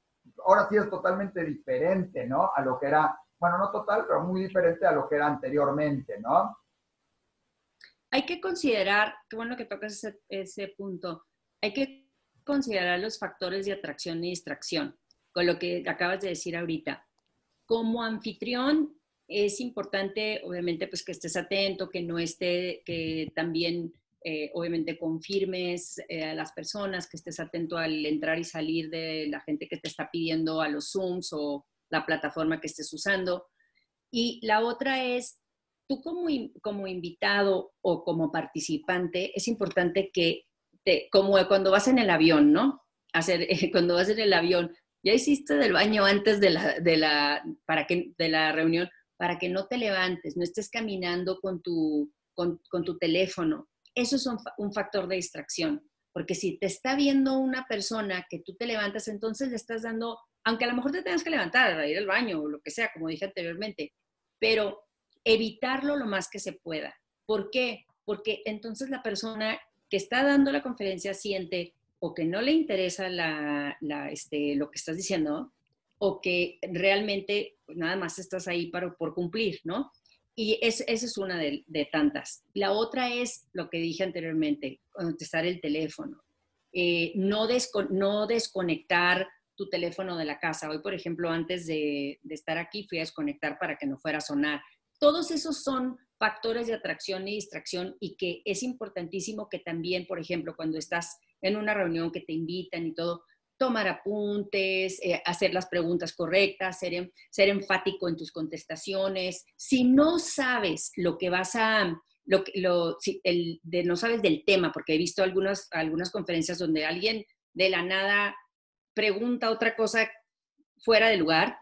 ahora sí es totalmente diferente, ¿no? A lo que era, bueno, no total, pero muy diferente a lo que era anteriormente, ¿no? Hay que considerar, qué bueno que tocas ese, ese punto, hay que considerar los factores de atracción y distracción, con lo que acabas de decir ahorita. Como anfitrión, es importante, obviamente, pues que estés atento, que no esté, que también eh, obviamente confirmes eh, a las personas, que estés atento al entrar y salir de la gente que te está pidiendo a los Zooms o la plataforma que estés usando. Y la otra es, tú como, como invitado o como participante, es importante que, te, como cuando vas en el avión, ¿no? Hacer, [LAUGHS] cuando vas en el avión, ya hiciste del baño antes de la, de la, para que, de la reunión, para que no te levantes, no estés caminando con tu, con, con tu teléfono, eso es un, factor de distracción, porque si te está viendo una persona que tú te levantas, entonces le estás dando, aunque a lo mejor te tengas que levantar, a ir al baño o lo que sea, como dije anteriormente, pero evitarlo lo más que se pueda. ¿Por qué? Porque entonces la persona que está dando la conferencia siente o que no le interesa este, lo que estás diciendo o que realmente nada más estás ahí para, por cumplir, ¿no? Y esa es una de, tantas. La otra es lo que dije anteriormente, contestar el teléfono. Eh, no, no desconectar tu teléfono de la casa. Hoy, por ejemplo, antes de, de, estar aquí, fui a desconectar para que no fuera a sonar. Todos esos son factores de atracción y distracción y que es importantísimo que también, por ejemplo, cuando estás en una reunión que te invitan y todo, tomar apuntes, eh, hacer las preguntas correctas, ser, ser enfático en tus contestaciones. Si no sabes lo que vas a, lo, lo, si el, de, no sabes del tema, porque he visto algunas, algunas conferencias donde alguien de la nada pregunta otra cosa fuera de lugar,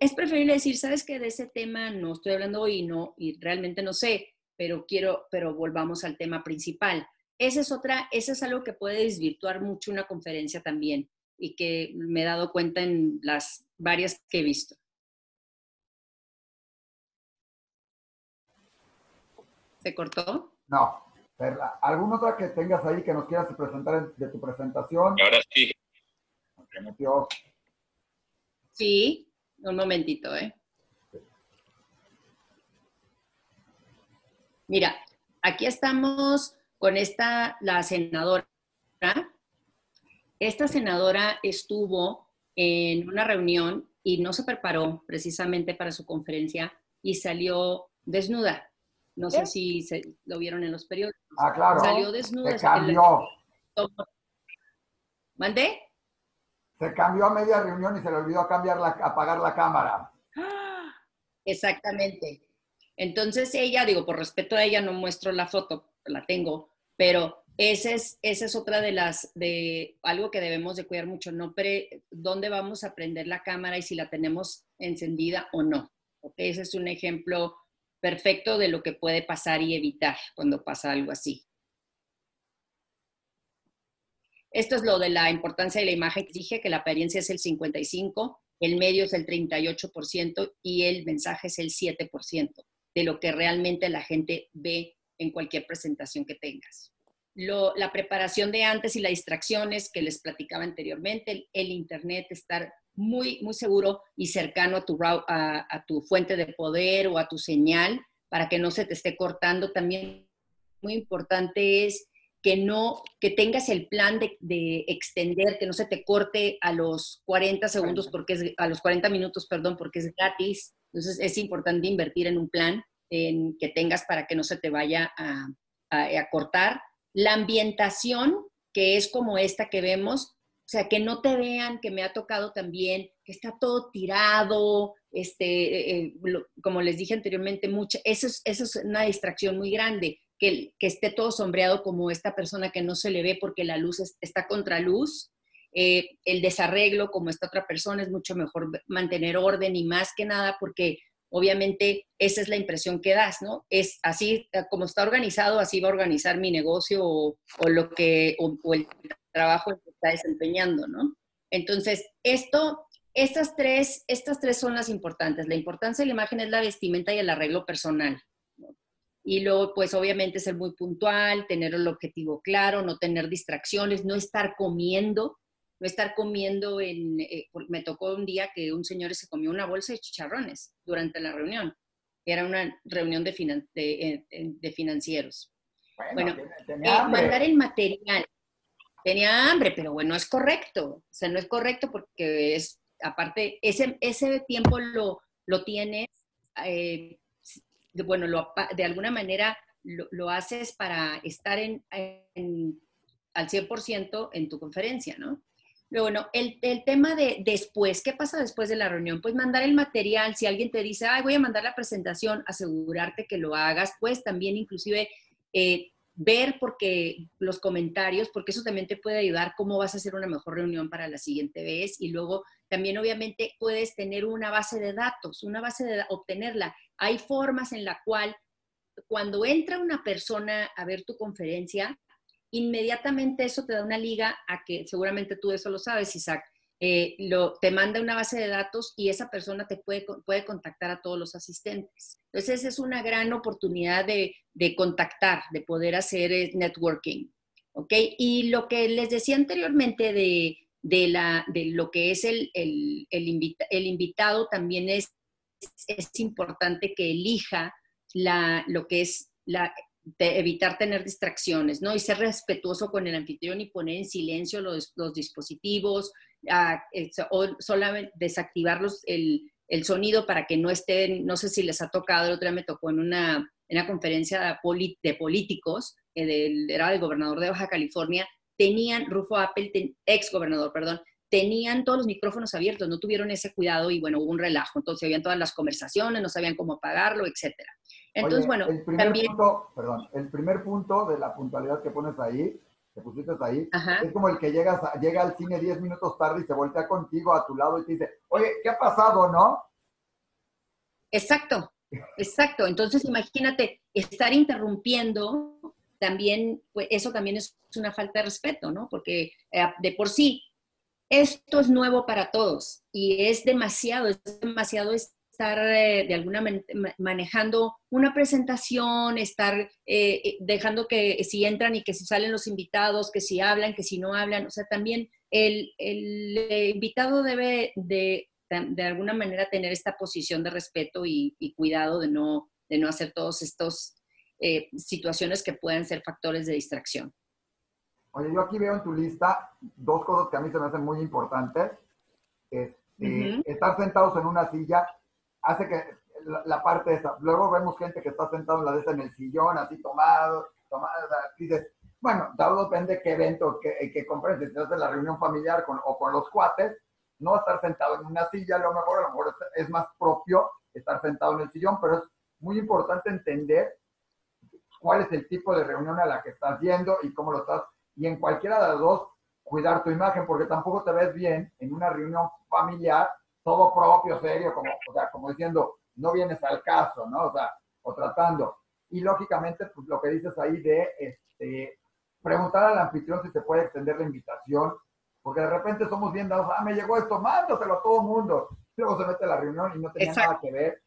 es preferible decir, sabes que de ese tema no estoy hablando hoy no, y realmente no sé, pero quiero, pero volvamos al tema principal. Esa es otra, eso es algo que puede desvirtuar mucho una conferencia también y que me he dado cuenta en las varias que he visto. ¿Se cortó? No. ¿Alguna otra que tengas ahí que nos quieras presentar de tu presentación? Ahora sí. Sí, un momentito, ¿eh? Mira, aquí estamos con esta, la senadora esta senadora estuvo en una reunión y no se preparó precisamente para su conferencia y salió desnuda. No sé si se, lo vieron en los periódicos. Ah, claro. Salió desnuda. Se cambió. ¿Mandé? Se cambió a media reunión y se le olvidó cambiar la, apagar la cámara. [GASPS] Exactamente. Entonces ella, digo, por respeto a ella no muestro la foto, la tengo, pero esa es, otra de las, de algo que debemos de cuidar mucho, no dónde vamos a prender la cámara y si la tenemos encendida o no. Ese es un ejemplo perfecto de lo que puede pasar y evitar cuando pasa algo así. Esto es lo de la importancia de la imagen. Dije que la apariencia es el 55, el medio es el 38% y el mensaje es el 7% de lo que realmente la gente ve en cualquier presentación que tengas la preparación de antes y las distracciones que les platicaba anteriormente, el, Internet, estar muy, muy seguro y cercano a tu, a, tu fuente de poder o a tu señal para que no se te esté cortando. También muy importante es que no, que tengas el plan de, de, extender, que no se te corte a los 40 segundos, porque es, a los 40 minutos, perdón, porque es gratis. Entonces es importante invertir en un plan en, que tengas para que no se te vaya a, a cortar la ambientación, que es como esta que vemos, o sea, que no te vean, que me ha tocado también, que está todo tirado, este, eh, como les dije anteriormente, mucho, eso, es, eso es una distracción muy grande, que, que, esté todo sombreado como esta persona que no se le ve porque la luz está contra luz. Eh, el desarreglo como esta otra persona es mucho mejor mantener orden y más que nada porque obviamente esa es la impresión que das, ¿no? Es así, eh, como está organizado, así va a organizar mi negocio o, lo que, o, el trabajo que está desempeñando, ¿no? Entonces, esto, estas tres, estas tres son las importantes. La importancia de la imagen es la vestimenta y el arreglo personal. Y luego, pues obviamente ser muy puntual, tener el objetivo claro, no tener distracciones, no estar comiendo, no estar comiendo en, eh, me tocó un día que un señor se comió una bolsa de chicharrones durante la reunión. Era una reunión de, de, financieros. Bueno, eh, mandar el material. Tenía hambre, pero bueno, es correcto. O sea, no es correcto porque es, aparte, ese, ese tiempo lo, lo tienes, eh, bueno, lo, de alguna manera lo, lo haces para estar en, en, al 100% en tu conferencia, ¿no? Pero bueno, el, tema de después, ¿qué pasa después de la reunión? Pues mandar el material, si alguien te dice, ay, voy a mandar la presentación, asegurarte que lo hagas, pues también inclusive eh, ver porque los comentarios, porque eso también te puede ayudar cómo vas a hacer una mejor reunión para la siguiente vez y luego también obviamente puedes tener una base de datos, una base de obtenerla. Hay formas en la cual cuando entra una persona a ver tu conferencia, inmediatamente eso te da una liga a que seguramente tú eso lo sabes, Isaac. Eh, lo, te manda una base de datos y esa persona te puede, puede contactar a todos los asistentes. Entonces, esa es una gran oportunidad de, de contactar, de poder hacer eh, networking. ¿Ok? Y lo que les decía anteriormente de, de, la, de lo que es el, el, el, el invitado también es, es importante que elija la, lo que es la, evitar tener distracciones, ¿no? Y ser respetuoso con el anfitrión y poner en silencio los, dispositivos, ah, o solamente desactivar el, sonido para que no estén, no sé si les ha tocado, el otro día me tocó en una, en conferencia de políticos, eh, del, era el gobernador de Baja California, tenían, Rufo Apple, ex gobernador, perdón, tenían todos los micrófonos abiertos, no tuvieron ese cuidado y bueno, hubo un relajo. Entonces, habían todas las conversaciones, no sabían cómo pagarlo, etcétera. Entonces, bueno, el primer Punto, perdón, el primer punto de la puntualidad que pones ahí, que pusiste ahí, es como el que llegas llega al cine 10 minutos tarde y se voltea contigo a tu lado y te dice, oye, ¿qué ha pasado, no? Exacto, exacto. Entonces, imagínate, estar interrumpiendo también, pues eso también es una falta de respeto, ¿no? Porque eh, de por sí, esto es nuevo para todos y es demasiado, es demasiado estar eh, de alguna manera manejando una presentación, estar eh, dejando que si entran y que si salen los invitados, que si hablan, que si no hablan, o sea, también el, invitado debe de, de, alguna manera tener esta posición de respeto y, y cuidado de no, de no hacer todos estos eh, situaciones que pueden ser factores de distracción. Oye, yo aquí veo en tu lista dos cosas que a mí se me hacen muy importantes. Este, estar sentados en una silla hace que la, parte esa. Luego vemos gente que está sentado en la de esa en el sillón, así tomado, tomado, dices, bueno, todo depende de qué evento, que, que compres, si estás en la reunión familiar con, o con los cuates, no estar sentado en una silla, a lo mejor, a lo mejor es más propio estar sentado en el sillón, pero es muy importante entender cuál es el tipo de reunión a la que estás yendo y cómo lo estás. Y en cualquiera de las dos, cuidar tu imagen, porque tampoco te ves bien en una reunión familiar, todo propio, serio, como, o sea, como diciendo, no vienes al caso, ¿no? O sea, o tratando. Y lógicamente, pues lo que dices ahí de este, preguntar al anfitrión si se puede extender la invitación, porque de repente somos bien dados, ah, me llegó esto, mándaselo a todo el mundo. Luego se mete a la reunión y no tenía nada que ver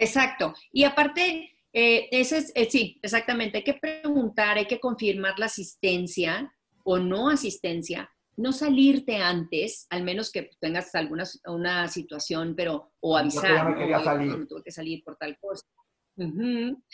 Exacto. Y aparte, eh, ese es, eh, sí, exactamente, hay que preguntar, hay que confirmar la asistencia o no asistencia, no salirte antes, al menos que tengas alguna una situación, pero, o avisar, no, quería salir. tuve que salir por tal cosa. [LAUGHS]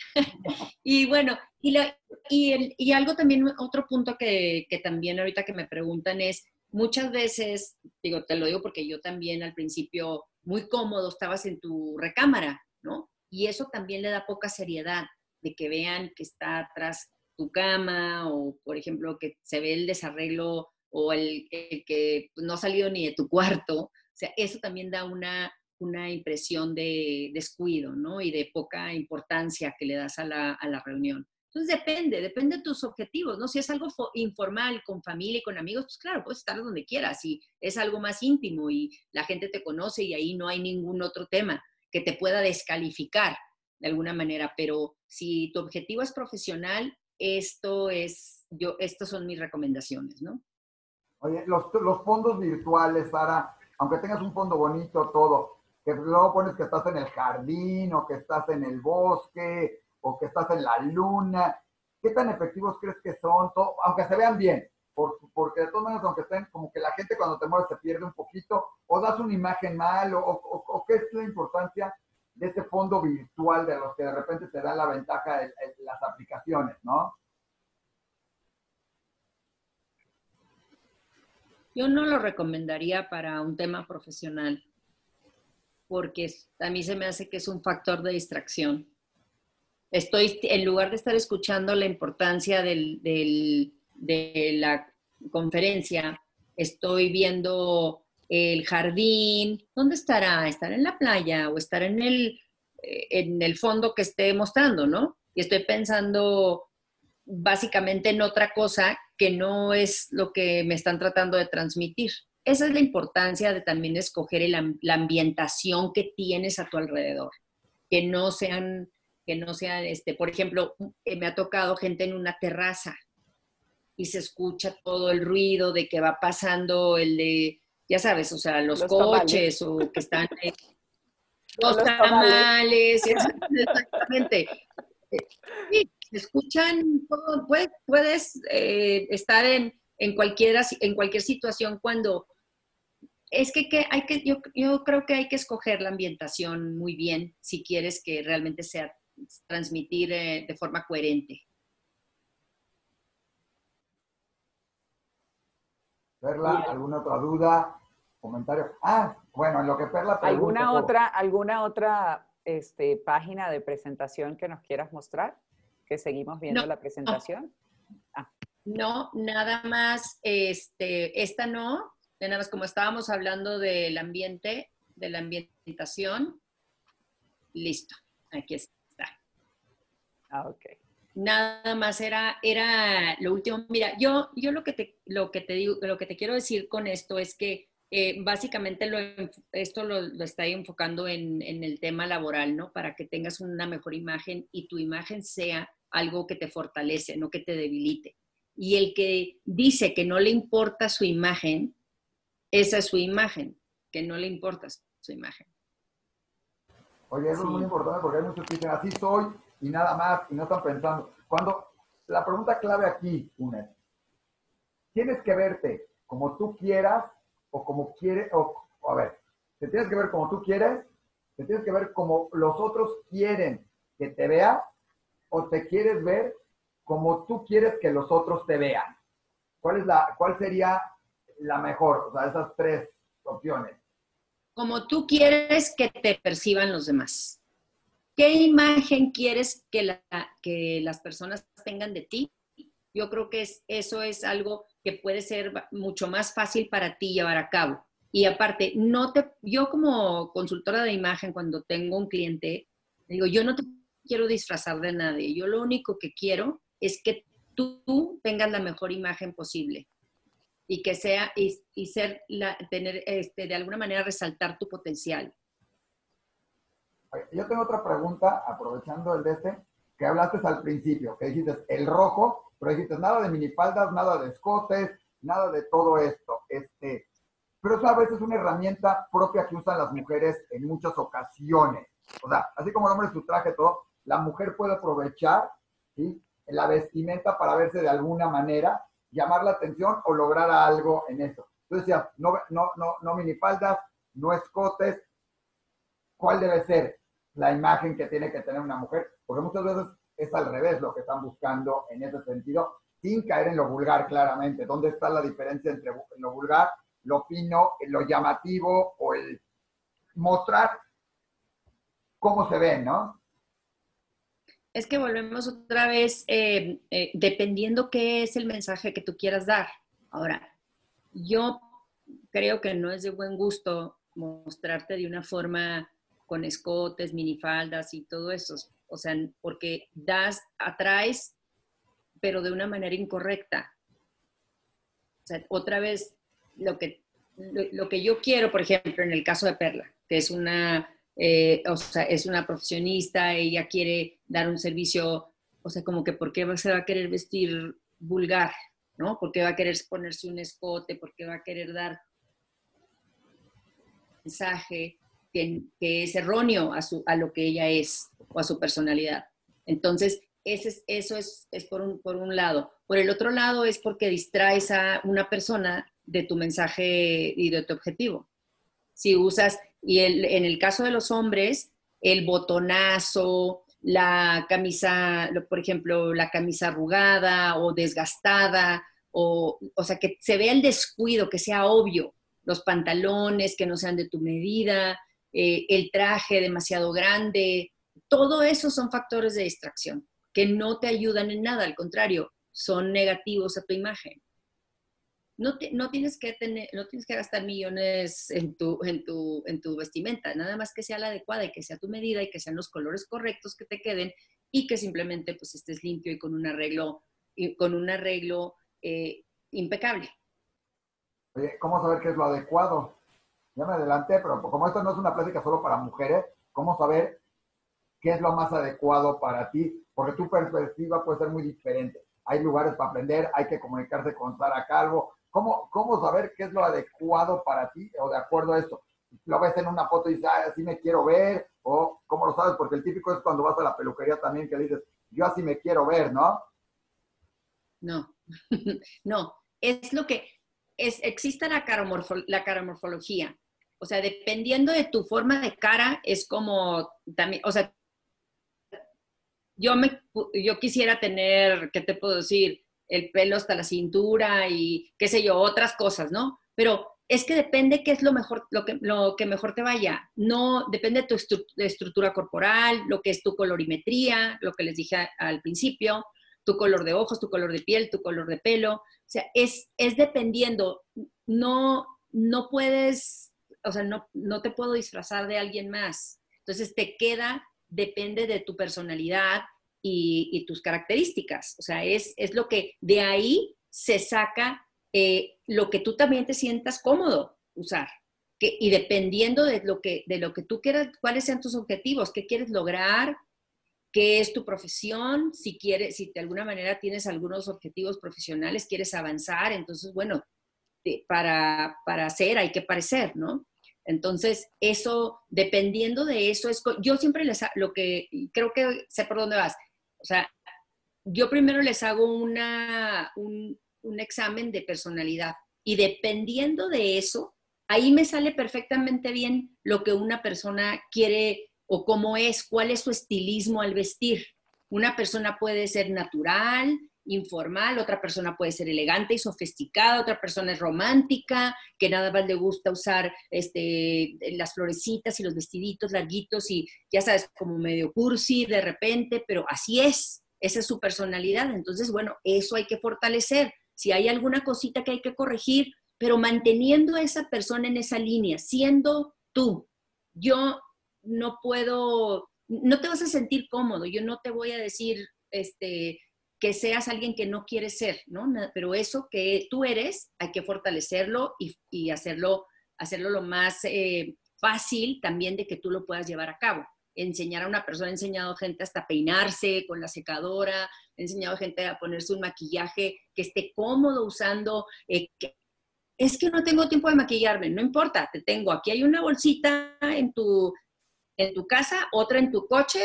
y bueno, y, la, y, y, algo también, otro punto que, que también ahorita que me preguntan es, muchas veces, digo, te lo digo porque yo también al principio muy cómodo estabas en tu recámara, ¿no? Y eso también le da poca seriedad de que vean que está atrás tu cama o, por ejemplo, que se ve el desarreglo o el, que no ha salido ni de tu cuarto. O sea, eso también da una, una impresión de descuido, ¿no? Y de poca importancia que le das a la, a la reunión. Entonces depende, depende de tus objetivos, ¿no? Si es algo informal, con familia y con amigos, pues claro, puedes estar donde quieras. Si es algo más íntimo y la gente te conoce y ahí no hay ningún otro tema que te pueda descalificar de alguna manera, pero si tu objetivo es profesional, esto es, yo, estas son mis recomendaciones, ¿no? Oye, los, los fondos virtuales, Sara, aunque tengas un fondo bonito, todo, que luego pones que estás en el jardín o que estás en el bosque o que estás en la luna, ¿qué tan efectivos crees que son? Todo, aunque se vean bien, porque de todas maneras, aunque estén, como que la gente cuando te mueves se pierde un poquito, o das una imagen mal, o, qué es la importancia de este fondo virtual de los que de repente te dan la ventaja de, las aplicaciones, ¿no? Yo no lo recomendaría para un tema profesional, porque a mí se me hace que es un factor de distracción. Estoy, en lugar de estar escuchando la importancia de la conferencia, estoy viendo el jardín, ¿dónde estará? ¿Estará en la playa o estará en el, en el fondo que esté mostrando, no? Y estoy pensando básicamente en otra cosa que no es lo que me están tratando de transmitir. Esa es la importancia de también escoger la ambientación que tienes a tu alrededor, que no sean, que no sean, este, por ejemplo, me ha tocado gente en una terraza y se escucha todo el ruido de que va pasando el de, ya sabes, o sea, los, coches o que están [LAUGHS] los, tamales, [LAUGHS] exactamente. Sí, se escuchan todo, puedes, puedes eh, estar en, en, cualquiera, en cualquier situación cuando Es que, hay que yo, yo, creo que hay que escoger la ambientación muy bien si quieres que realmente sea transmitir eh, de forma coherente. Perla, ¿alguna otra duda? ¿Comentario? Ah, bueno, en lo que Perla pregunta. ¿Alguna otra, alguna otra este, página de presentación que nos quieras mostrar? Que seguimos viendo la presentación. Ah. No, nada más, este, esta no, nada más como estábamos hablando del ambiente, de la ambientación, listo, aquí está. Ah, ok. Nada más era, era lo último. Mira, yo, yo lo, que te, lo, que te digo, lo que te quiero decir con esto es que eh, básicamente lo, esto lo, lo está enfocando en, en, el tema laboral, ¿no? Para que tengas una mejor imagen y tu imagen sea algo que te fortalece, no que te debilite. Y el que dice que no le importa su imagen, esa es su imagen, que no le importa su imagen. Oye, eso es muy importante porque hay muchos que dicen, así soy, y nada más, y no están pensando. Cuando la pregunta clave aquí, una tienes que verte como tú quieras o como quieres, o, a ver, te tienes que ver como tú quieres, te tienes que ver como los otros quieren que te vea o te quieres ver como tú quieres que los otros te vean. ¿Cuál, es la, cuál sería la mejor? O sea, esas tres opciones. Como tú quieres que te perciban los demás. ¿Qué imagen quieres que, la, que las personas tengan de ti? Yo creo que es, eso es algo que puede ser mucho más fácil para ti llevar a cabo. Y aparte, no te, yo como consultora de imagen, cuando tengo un cliente, digo, yo no te quiero disfrazar de nadie. Yo lo único que quiero es que tú tengas la mejor imagen posible y que sea y, ser la, tener este, de alguna manera resaltar tu potencial. Yo tengo otra pregunta, aprovechando el de este, que hablaste al principio, que dijiste el rojo, pero dijiste nada de minifaldas, nada de escotes, nada de todo esto. Este, pero eso a veces es una herramienta propia que usan las mujeres en muchas ocasiones. O sea, así como el hombre su traje todo, la mujer puede aprovechar la vestimenta para verse de alguna manera, llamar la atención o lograr algo en eso. Entonces no, no, no, no minifaldas, no escotes, ¿cuál debe ser la imagen que tiene que tener una mujer? Porque muchas veces es al revés lo que están buscando en ese sentido, sin caer en lo vulgar claramente. ¿Dónde está la diferencia entre lo vulgar, lo fino, lo llamativo o el mostrar cómo se ve, ¿no? Es que volvemos otra vez, eh, eh, dependiendo qué es el mensaje que tú quieras dar. Ahora, yo creo que no es de buen gusto mostrarte de una forma con escotes, minifaldas y todo eso. O sea, porque das, atraes, pero de una manera incorrecta. O sea, otra vez, lo que, lo, que yo quiero, por ejemplo, en el caso de Perla, que es una, eh, o sea, es una profesionista, ella quiere dar un servicio, o sea, como que ¿por qué se va a querer vestir vulgar? ¿No? ¿Por qué va a querer ponerse un escote? ¿Por qué va a querer dar mensaje? que, es erróneo a, su, a lo que ella es o a su personalidad. Entonces, ese eso es, es por, un, por un lado. Por el otro lado es porque distraes a una persona de tu mensaje y de tu objetivo. Si usas, y el, en el caso de los hombres, el botonazo, la camisa, por ejemplo, la camisa arrugada o desgastada, o, o sea, que se vea el descuido, que sea obvio, los pantalones que no sean de tu medida, eh, el traje demasiado grande, todo eso son factores de distracción que no te ayudan en nada, al contrario, son negativos a tu imagen. No, no, tienes que tener, no tienes que gastar millones en tu, en, tu, en tu vestimenta, nada más que sea la adecuada y que sea tu medida y que sean los colores correctos que te queden y que simplemente pues estés limpio y con un arreglo, con un arreglo eh, impecable. Oye, ¿cómo saber qué es lo adecuado? ya me adelanté, pero como esto no es una plática solo para mujeres, ¿cómo saber qué es lo más adecuado para ti? Porque tu perspectiva puede ser muy diferente. Hay lugares para aprender, hay que comunicarse con Sara Calvo. ¿Cómo, ¿Cómo saber qué es lo adecuado para ti o de acuerdo a esto? Lo ves en una foto y dices, así me quiero ver, o ¿cómo lo sabes? Porque el típico es cuando vas a la peluquería también que dices, yo así me quiero ver, ¿no? No, [LAUGHS] no, es lo que, es, existe la, la caromorfología. O sea, dependiendo de tu forma de cara, es como también, o sea, yo, me, yo quisiera tener, ¿qué te puedo decir? El pelo hasta la cintura y qué sé yo, otras cosas, ¿no? Pero es que depende qué es lo mejor, lo que, lo que mejor te vaya. No, depende de tu estructura corporal, lo que es tu colorimetría, lo que les dije al principio, tu color de ojos, tu color de piel, tu color de pelo. O sea, es, es dependiendo. No, no puedes, o sea, no, no te puedo disfrazar de alguien más. Entonces te queda depende de tu personalidad y, tus características. O sea, es, es, lo que de ahí se saca eh, lo que tú también te sientas cómodo usar. Y dependiendo de lo, que, de lo que tú quieras, cuáles sean tus objetivos, qué quieres lograr, qué es tu profesión, si quieres, si de alguna manera tienes algunos objetivos profesionales, quieres avanzar, entonces, bueno, para, para hacer hay que parecer, ¿no? Entonces, eso, dependiendo de eso, es, yo siempre les, lo que, creo que sé por dónde vas. O sea, yo primero les hago una, un, un examen de personalidad y dependiendo de eso, ahí me sale perfectamente bien lo que una persona quiere o cómo es, cuál es su estilismo al vestir. Una persona puede ser natural, informal, otra persona puede ser elegante y sofisticada, otra persona es romántica, que nada más le gusta usar este, las florecitas y los vestiditos larguitos y ya sabes, como medio cursi de repente, pero así es, esa es su personalidad. Entonces, bueno, eso hay que fortalecer. Si hay alguna cosita que hay que corregir, pero manteniendo a esa persona en esa línea, siendo tú, yo no puedo, no te vas a sentir cómodo, yo no te voy a decir, este, que seas alguien que no quieres ser, ¿no? Pero eso que tú eres, hay que fortalecerlo y, hacerlo, hacerlo lo más eh, fácil también de que tú lo puedas llevar a cabo. Enseñar a una persona, he enseñado gente hasta peinarse con la secadora, he enseñado a gente a ponerse un maquillaje que esté cómodo usando. Eh, es que no tengo tiempo de maquillarme, no importa, te tengo, aquí hay una bolsita en tu, en tu casa, otra en tu coche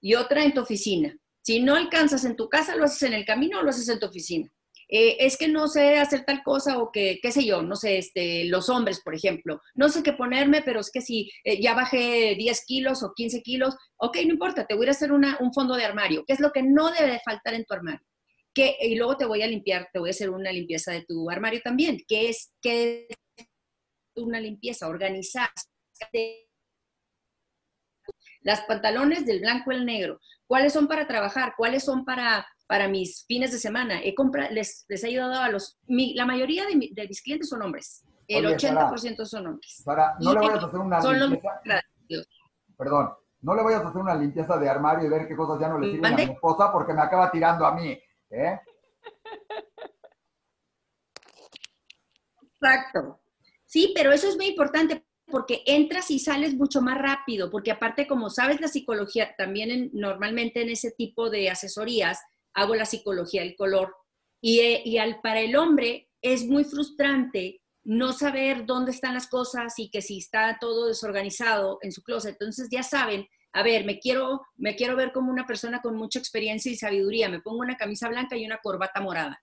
y otra en tu oficina si no alcanzas en tu casa, lo haces en el camino o lo haces en tu oficina. Eh, es que no sé hacer tal cosa o que, qué sé yo, no sé, este, los hombres, por ejemplo, no sé qué ponerme, pero es que si eh, ya bajé 10 kilos o 15 kilos, ok, no importa, te voy a hacer una, un fondo de armario, ¿qué es lo que no debe faltar en tu armario? Que, y luego te voy a limpiar, te voy a hacer una limpieza de tu armario también, ¿qué es, qué es una limpieza? Organizar las pantalones del blanco el negro, ¿Cuáles son para trabajar? ¿Cuáles son para, para mis fines de semana? He les, les he ayudado a los... la mayoría de, mis clientes son hombres. El 80% son hombres. Para, no le voy a hacer una limpieza. Perdón, no le voy a hacer una limpieza de armario y ver qué cosas ya no le sirven a mi esposa porque me acaba tirando a mí. ¿eh? Exacto. Sí, pero eso es muy importante porque entras y sales mucho más rápido, porque aparte, como sabes la psicología, también normalmente en ese tipo de asesorías hago la psicología del color. Y, eh, y al, para el hombre es muy frustrante no saber dónde están las cosas y que si está todo desorganizado en su closet. Entonces ya saben, a ver, me quiero, me quiero ver como una persona con mucha experiencia y sabiduría. Me pongo una camisa blanca y una corbata morada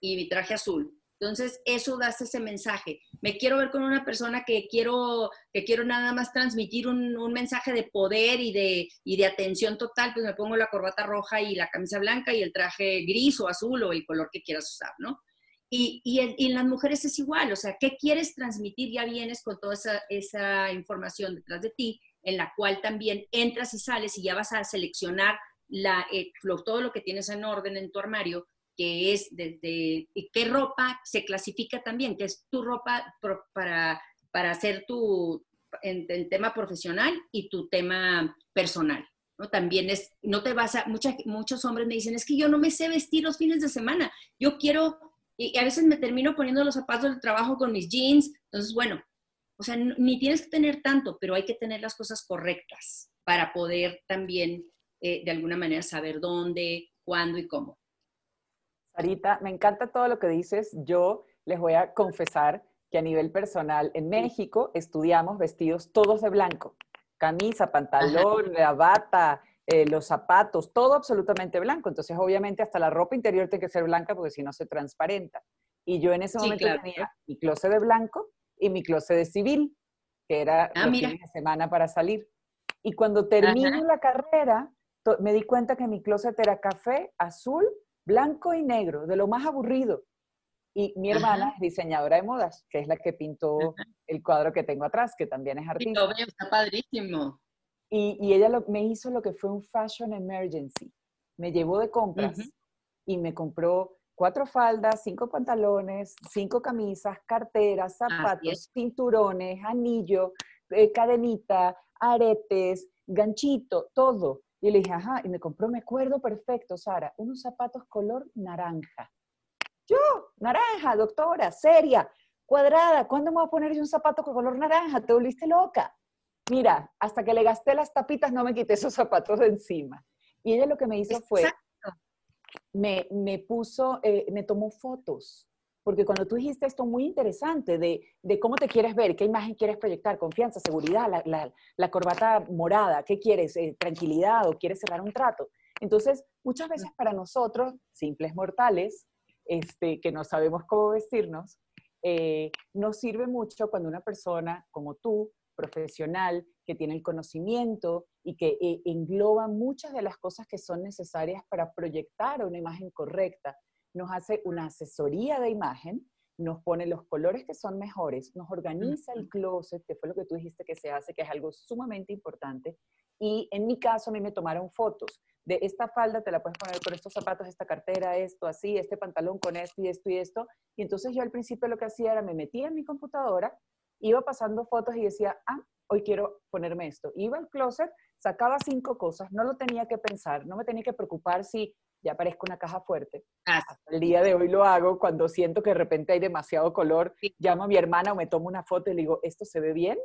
y mi traje azul. Entonces, eso da ese mensaje. Me quiero ver con una persona que quiero, que quiero nada más transmitir un, mensaje de poder y de, y de atención total, pues me pongo la corbata roja y la camisa blanca y el traje gris o azul o el color que quieras usar, ¿no? Y, y, en, las mujeres es igual, o sea, ¿qué quieres transmitir? Ya vienes con toda esa, esa información detrás de ti, en la cual también entras y sales y ya vas a seleccionar la, eh, todo lo que tienes en orden en tu armario que es desde qué ropa se clasifica también, que es tu ropa para, para hacer tu en, tema profesional y tu tema personal. ¿no? También es, no te vas a, muchos hombres me dicen, es que yo no me sé vestir los fines de semana, yo quiero, y a veces me termino poniendo los zapatos del trabajo con mis jeans, entonces bueno, o sea, ni tienes que tener tanto, pero hay que tener las cosas correctas para poder también eh, de alguna manera saber dónde, cuándo y cómo. Sarita, me encanta todo lo que dices. Yo les voy a confesar que a nivel personal en México estudiamos vestidos todos de blanco. Camisa, pantalón, la bata, eh, los zapatos, todo absolutamente blanco. Entonces, obviamente, hasta la ropa interior tiene que ser blanca porque si no se transparenta. Y yo en ese momento tenía mi closet de blanco y mi closet de civil, que era ah, de semana para salir. Y cuando termino la carrera, me di cuenta que mi closet era café, azul, blanco y negro, de lo más aburrido. Y mi hermana es diseñadora de modas, que es la que pintó el cuadro que tengo atrás, que también es artista. Sí, está padrísimo. Y, y ella me hizo lo que fue un fashion emergency. Me llevó de compras y me compró cuatro faldas, cinco pantalones, cinco camisas, carteras, zapatos, cinturones, anillo, eh, cadenita, aretes, ganchito, todo. Y le dije, ajá, y me compró, me acuerdo perfecto, Sara, unos zapatos color naranja. Yo, naranja, doctora, seria, cuadrada, ¿cuándo me voy a poner yo un zapato con color naranja? Te volviste loca. Mira, hasta que le gasté las tapitas no me quité esos zapatos de encima. Y ella lo que me hizo fue, me, me, puso, eh, me tomó fotos. Porque cuando tú dijiste esto muy interesante de, de, cómo te quieres ver, qué imagen quieres proyectar, confianza, seguridad, la, la, la corbata morada, qué quieres, eh, tranquilidad o quieres cerrar un trato. Entonces, muchas veces para nosotros, simples mortales, este, que no sabemos cómo vestirnos, eh, nos sirve mucho cuando una persona como tú, profesional, que tiene el conocimiento y que eh, engloba muchas de las cosas que son necesarias para proyectar una imagen correcta, nos hace una asesoría de imagen, nos pone los colores que son mejores, nos organiza el closet, que fue lo que tú dijiste que se hace, que es algo sumamente importante. Y en mi caso, a mí me tomaron fotos de esta falda, te la puedes poner con estos zapatos, esta cartera, esto, así, este pantalón con esto y esto y esto. Y entonces yo al principio lo que hacía era me metía en mi computadora, iba pasando fotos y decía, ah, hoy quiero ponerme esto. Iba al closet, sacaba cinco cosas, no lo tenía que pensar, no me tenía que preocupar si ya parezco una caja fuerte. Ah, el día de hoy lo hago cuando siento que de repente hay demasiado color, llamo a mi hermana o me tomo una foto y le digo, ¿esto se ve bien?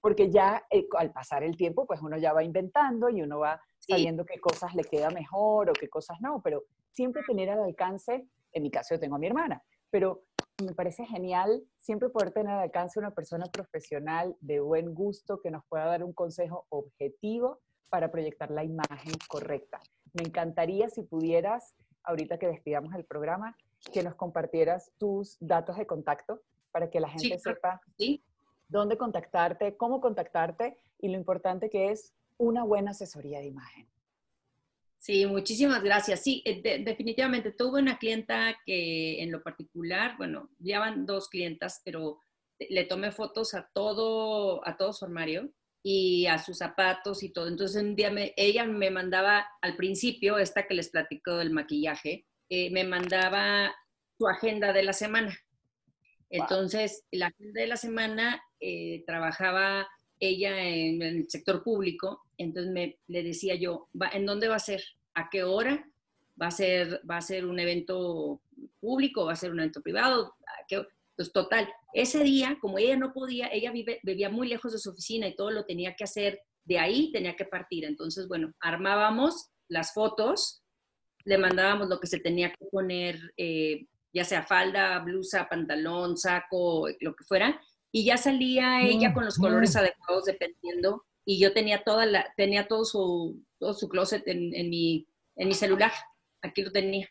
Porque ya eh, al pasar el tiempo, pues uno ya va inventando y uno va sabiendo qué cosas le queda mejor o qué cosas no, pero siempre tener al alcance, en mi caso yo tengo a mi hermana, pero me parece genial siempre poder tener al alcance una persona profesional de buen gusto que nos pueda dar un consejo objetivo para proyectar la imagen correcta. Me encantaría si pudieras, ahorita que despidamos el programa, que nos compartieras tus datos de contacto para que la gente sepa dónde contactarte, cómo contactarte y lo importante que es una buena asesoría de imagen. Sí, muchísimas gracias. Sí, eh, definitivamente tuve una clienta que en lo particular, bueno, ya van dos clientas, pero le tomé fotos a todo, a todo su armario y a sus zapatos y todo. Entonces un día ella me mandaba al principio, esta que les platico del maquillaje, eh, me mandaba su agenda de la semana. Entonces, la agenda de la semana eh, trabajaba ella en, el sector público, entonces me, le decía yo, ¿en dónde va a ser? ¿A qué hora? ¿Va a ser, va a ser un evento público? ¿Va a ser un evento privado? Pues total, ese día, como ella no podía, ella vive, vivía muy lejos de su oficina y todo lo tenía que hacer de ahí, tenía que partir. Entonces, bueno, armábamos las fotos, le mandábamos lo que se tenía que poner, eh, ya sea falda, blusa, pantalón, saco, lo que fuera, y ya salía ella mm, con los colores mm. adecuados dependiendo y yo tenía toda la tenía todo su todo su closet en, en mi en mi celular aquí lo tenía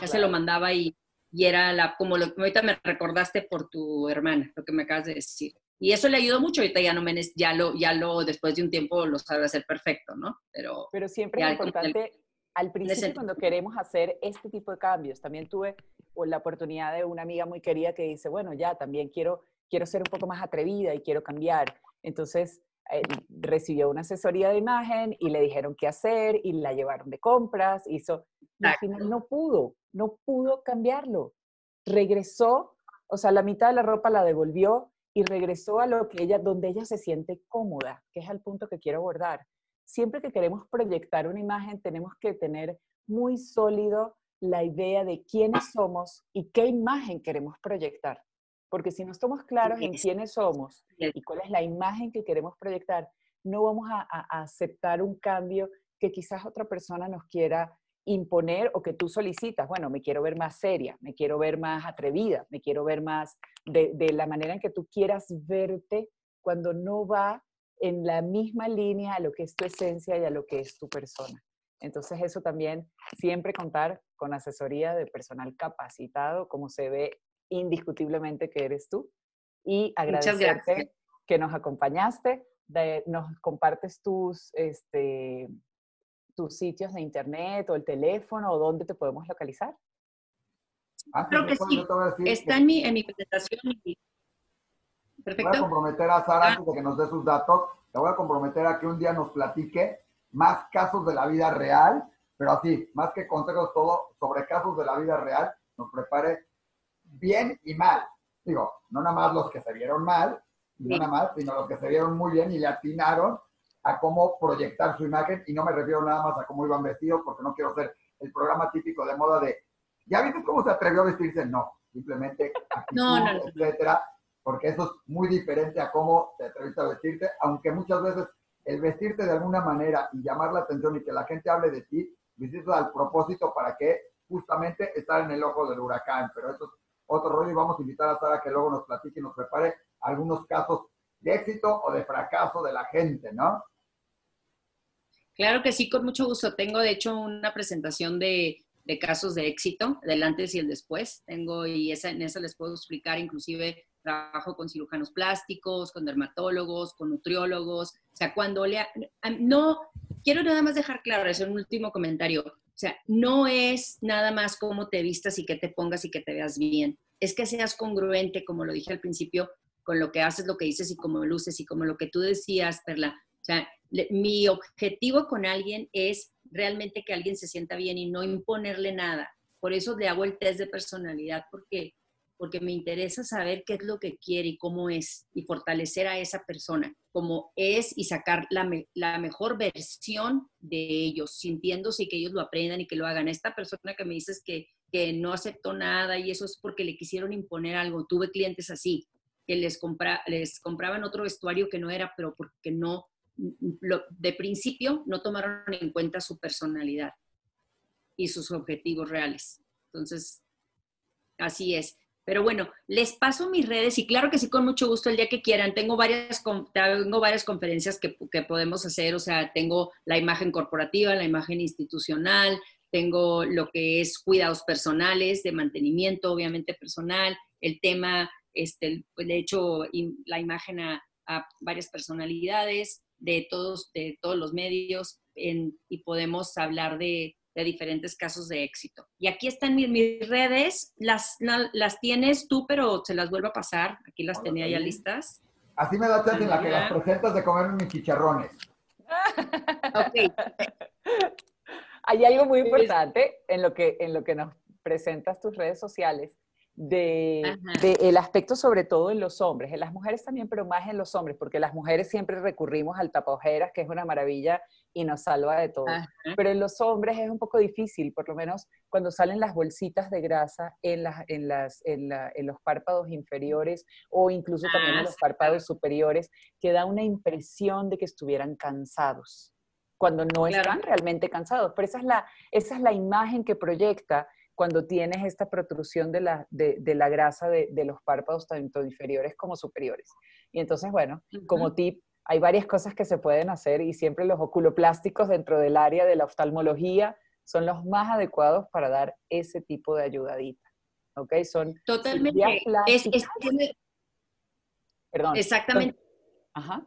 ya se lo mandaba y, y era la como lo ahorita me recordaste por tu hermana lo que me acabas de decir. Y eso le ayudó mucho ahorita ya no me ya lo ya lo después de un tiempo lo sabe hacer perfecto no pero pero siempre es importante al principio cuando queremos hacer este tipo de cambios también tuve la oportunidad de una amiga muy querida que dice bueno ya también quiero quiero ser un poco más atrevida y quiero cambiar. Entonces eh, recibió una asesoría de imagen y le dijeron qué hacer y la llevaron de compras, hizo, y al final no pudo, no pudo cambiarlo. Regresó, o sea, la mitad de la ropa la devolvió y regresó a lo que ella, donde ella se siente cómoda, que es el punto que quiero abordar. Siempre que queremos proyectar una imagen, tenemos que tener muy sólido la idea de quiénes somos y qué imagen queremos proyectar. Porque si no estamos claros en quiénes somos y cuál es la imagen que queremos proyectar, no vamos a, aceptar un cambio que quizás otra persona nos quiera imponer o que tú solicitas. Bueno, me quiero ver más seria, me quiero ver más atrevida, me quiero ver más de, de la manera en que tú quieras verte cuando no va en la misma línea a lo que es tu esencia y a lo que es tu persona. Entonces eso también, siempre contar con asesoría de personal capacitado, como se ve indiscutiblemente que eres tú. Y agradecerte que nos acompañaste, nos compartes tus, este, tus sitios de internet o el teléfono o dónde te podemos localizar. Ah, Creo que sí. Está en mi, en mi presentación. Perfecto. Voy a comprometer a Sara, ah. antes de que nos dé sus datos, te voy a comprometer a que un día nos platique más casos de la vida real, pero así, más que consejos, todo sobre casos de la vida real, nos prepare bien y mal. Digo, no nada más los que se vieron mal, no nada más, sino los que se vieron muy bien y le atinaron a cómo proyectar su imagen, y no me refiero nada más a cómo iban vestidos, porque no quiero ser el programa típico de moda de, ¿ya viste cómo se atrevió a vestirse? No, simplemente [LAUGHS] no, no, etcétera, porque eso es muy diferente a cómo te atreviste a vestirte, aunque muchas veces el vestirte de alguna manera y llamar la atención y que la gente hable de ti, visitas al propósito para que justamente estar en el ojo del huracán, pero eso es otro rollo y vamos a invitar a Sara que luego nos platique y nos prepare algunos casos de éxito o de fracaso de la gente, ¿no? Claro que sí, con mucho gusto. Tengo, de hecho, una presentación de, casos de éxito, del antes y el después. Tengo, y esa, en esa les puedo explicar, inclusive trabajo con cirujanos plásticos, con dermatólogos, con nutriólogos. O sea, cuando le... No, quiero nada más dejar claro, es un último comentario. O sea, no es nada más cómo te vistas y que te pongas y que te veas bien. Es que seas congruente, como lo dije al principio, con lo que haces, lo que dices y cómo luces y como lo que tú decías, Perla. O sea, mi objetivo con alguien es realmente que alguien se sienta bien y no imponerle nada. Por eso le hago el test de personalidad, porque, porque me interesa saber qué es lo que quiere y cómo es, y fortalecer a esa persona como es y sacar la, la mejor versión de ellos, sintiéndose y que ellos lo aprendan y que lo hagan. Esta persona que me dices que, que no aceptó nada y eso es porque le quisieron imponer algo. Tuve clientes así, que les, compra, les compraban otro vestuario que no era, pero porque no de principio no tomaron en cuenta su personalidad y sus objetivos reales. Entonces, así es. Pero bueno, les paso mis redes y claro que sí, con mucho gusto el día que quieran. Tengo varias, tengo varias conferencias que, que podemos hacer, o sea, tengo la imagen corporativa, la imagen institucional, tengo lo que es cuidados personales, de mantenimiento, obviamente personal, el tema, este, pues, de hecho, la imagen a, a varias personalidades, de todos, de todos los medios y podemos hablar de, diferentes casos de éxito. Y aquí están mis, redes, las, las tienes tú, pero se las vuelvo a pasar. Aquí las tenía ya listas. Así me da chance en la que las presentas de comer mis chicharrones. ok. [LAUGHS] Hay algo muy importante en lo que, en lo que nos presentas tus redes sociales de, el aspecto sobre todo en los hombres, en las mujeres también, pero más en los hombres, porque las mujeres siempre recurrimos al tapaojeras, que es una maravilla y nos salva de todo. Pero en los hombres es un poco difícil, por lo menos cuando salen las bolsitas de grasa en, las, en, las, en, los párpados inferiores o incluso también en ah, los párpados superiores, que da una impresión de que estuvieran cansados cuando no están realmente cansados. Pero esa es la, esa es la imagen que proyecta cuando tienes esta protrusión de la, de, la grasa de, los párpados tanto inferiores como superiores. Y entonces, bueno, como tip, hay varias cosas que se pueden hacer y siempre los oculoplásticos dentro del área de la oftalmología son los más adecuados para dar ese tipo de ayudadita. ¿Ok? Son totalmente. Es, Perdón. Exactamente. ajá.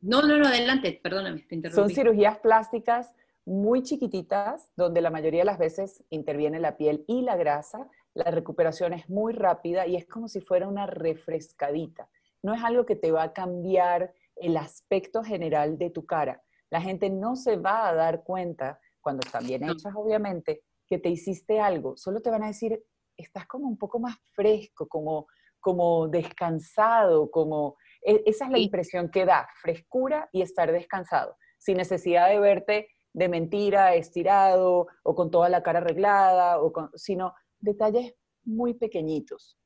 No, no, no, adelante, perdóname, te interrumpí. Son cirugías plásticas muy chiquititas, donde la mayoría de las veces interviene la piel y la grasa. La recuperación es muy rápida y es como si fuera una refrescadita. No es algo que te va a cambiar el aspecto general de tu cara. La gente no se va a dar cuenta, cuando están bien hechas, obviamente, que te hiciste algo. Solo te van a decir, estás como un poco más fresco, como, como descansado, como... E, esa es la impresión que da, frescura y estar descansado, sin necesidad de verte de mentira, estirado o con toda la cara arreglada, o sino detalles muy pequeñitos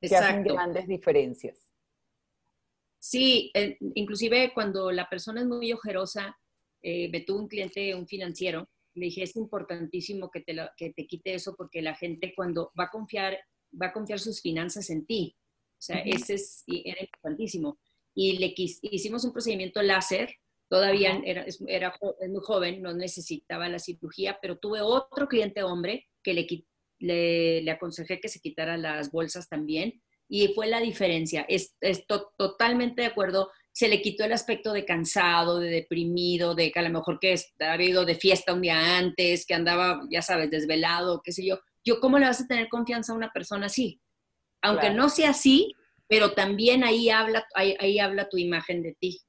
que hacen grandes diferencias. Sí, inclusive cuando la persona es muy ojerosa, eh, me tuvo un cliente, un financiero, le dije, es importantísimo que te, que te quite eso porque la gente cuando va a confiar, va a confiar sus finanzas en ti. O sea, ese es, era importantísimo. Y le hicimos un procedimiento láser Todavía era, era, muy joven, no necesitaba la cirugía, pero tuve otro cliente hombre que le, le, le aconsejé que se quitara las bolsas también y fue la diferencia. Es, totalmente de acuerdo. Se le quitó el aspecto de cansado, de deprimido, de que a lo mejor que había ido de fiesta un día antes, que andaba, ya sabes, desvelado, qué sé yo. Yo, ¿cómo le vas a tener confianza a una persona así? Aunque no sea así, pero también ahí habla, ahí, ahí habla tu imagen de ti.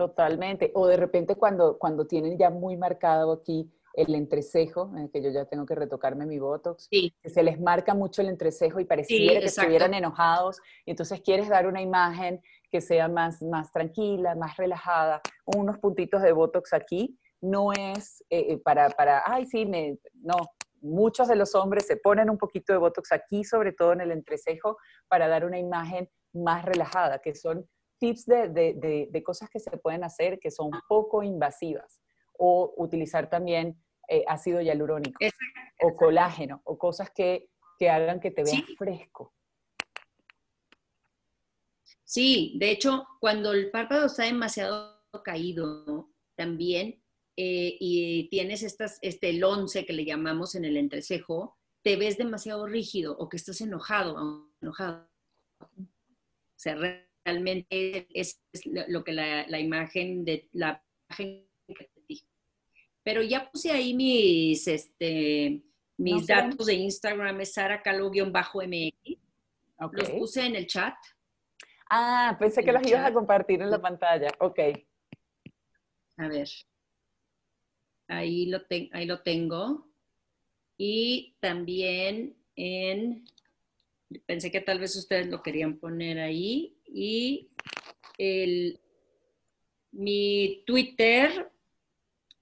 Totalmente. O de repente cuando, cuando tienen ya muy marcado aquí el entrecejo, que yo ya tengo que retocarme mi Botox, que se les marca mucho el entrecejo y pareciera que estuvieran enojados, y entonces quieres dar una imagen que sea más, más tranquila, más relajada, unos puntitos de Botox aquí, no es eh, eh, para, para, ay, sí, me, no, muchos de los hombres se ponen un poquito de Botox aquí, sobre todo en el entrecejo, para dar una imagen más relajada, que son tips de, de, de cosas que se pueden hacer que son poco invasivas o utilizar también eh, ácido hialurónico o colágeno o cosas que, que hagan que te veas fresco. Sí, de hecho, cuando el párpado está demasiado caído, también, eh, y tienes estas, este el once que le llamamos en el entrecejo, te ves demasiado rígido o que estás enojado, enojado. O sea, realmente es, lo que la, la, imagen de la imagen pero ya puse ahí mis, este, mis datos de Instagram, es Sara mx Los puse en el chat. Ah, pensé que los ibas a compartir en la pantalla. Ok. A ver. Ahí lo, ahí lo tengo. Y también en, pensé que tal vez ustedes lo querían poner ahí. Y el, mi Twitter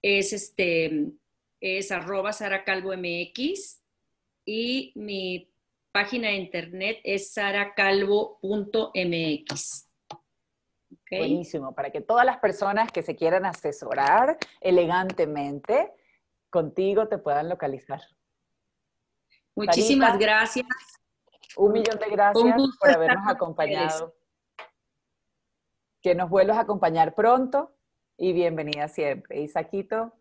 es este, es arroba saracalvomx y mi página de internet es saracalvo.mx. Buenísimo, para que todas las personas que se quieran asesorar elegantemente contigo te puedan localizar. Muchísimas gracias. Un millón de gracias por habernos acompañado. Que nos vuelvas a acompañar pronto y bienvenida siempre. Isaquito.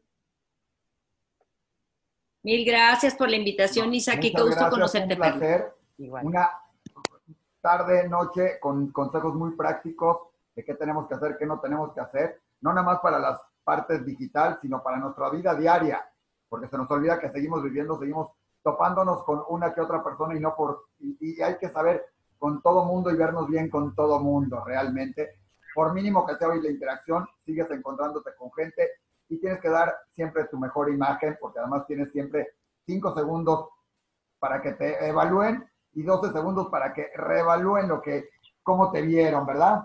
Mil gracias por la invitación, Isaki. Qué gusto conocerte. Un placer. Una tarde, noche con consejos muy prácticos de qué tenemos que hacer, qué no tenemos que hacer. No nada más para las partes digital, sino para nuestra vida diaria. Porque se nos olvida que seguimos viviendo, seguimos topándonos con una que otra persona y no por... Y, y hay que saber con todo mundo y vernos bien con todo mundo realmente por mínimo que sea hoy la interacción, sigues encontrándote con gente y tienes que dar siempre tu mejor imagen, porque además tienes siempre 5 segundos para que te evalúen y 12 segundos para que reevalúen lo que, cómo te vieron, ¿verdad?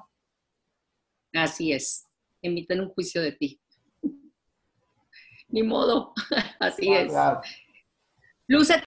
Así es, emiten un juicio de ti. [LAUGHS] Ni modo, [LAUGHS] así es. Luce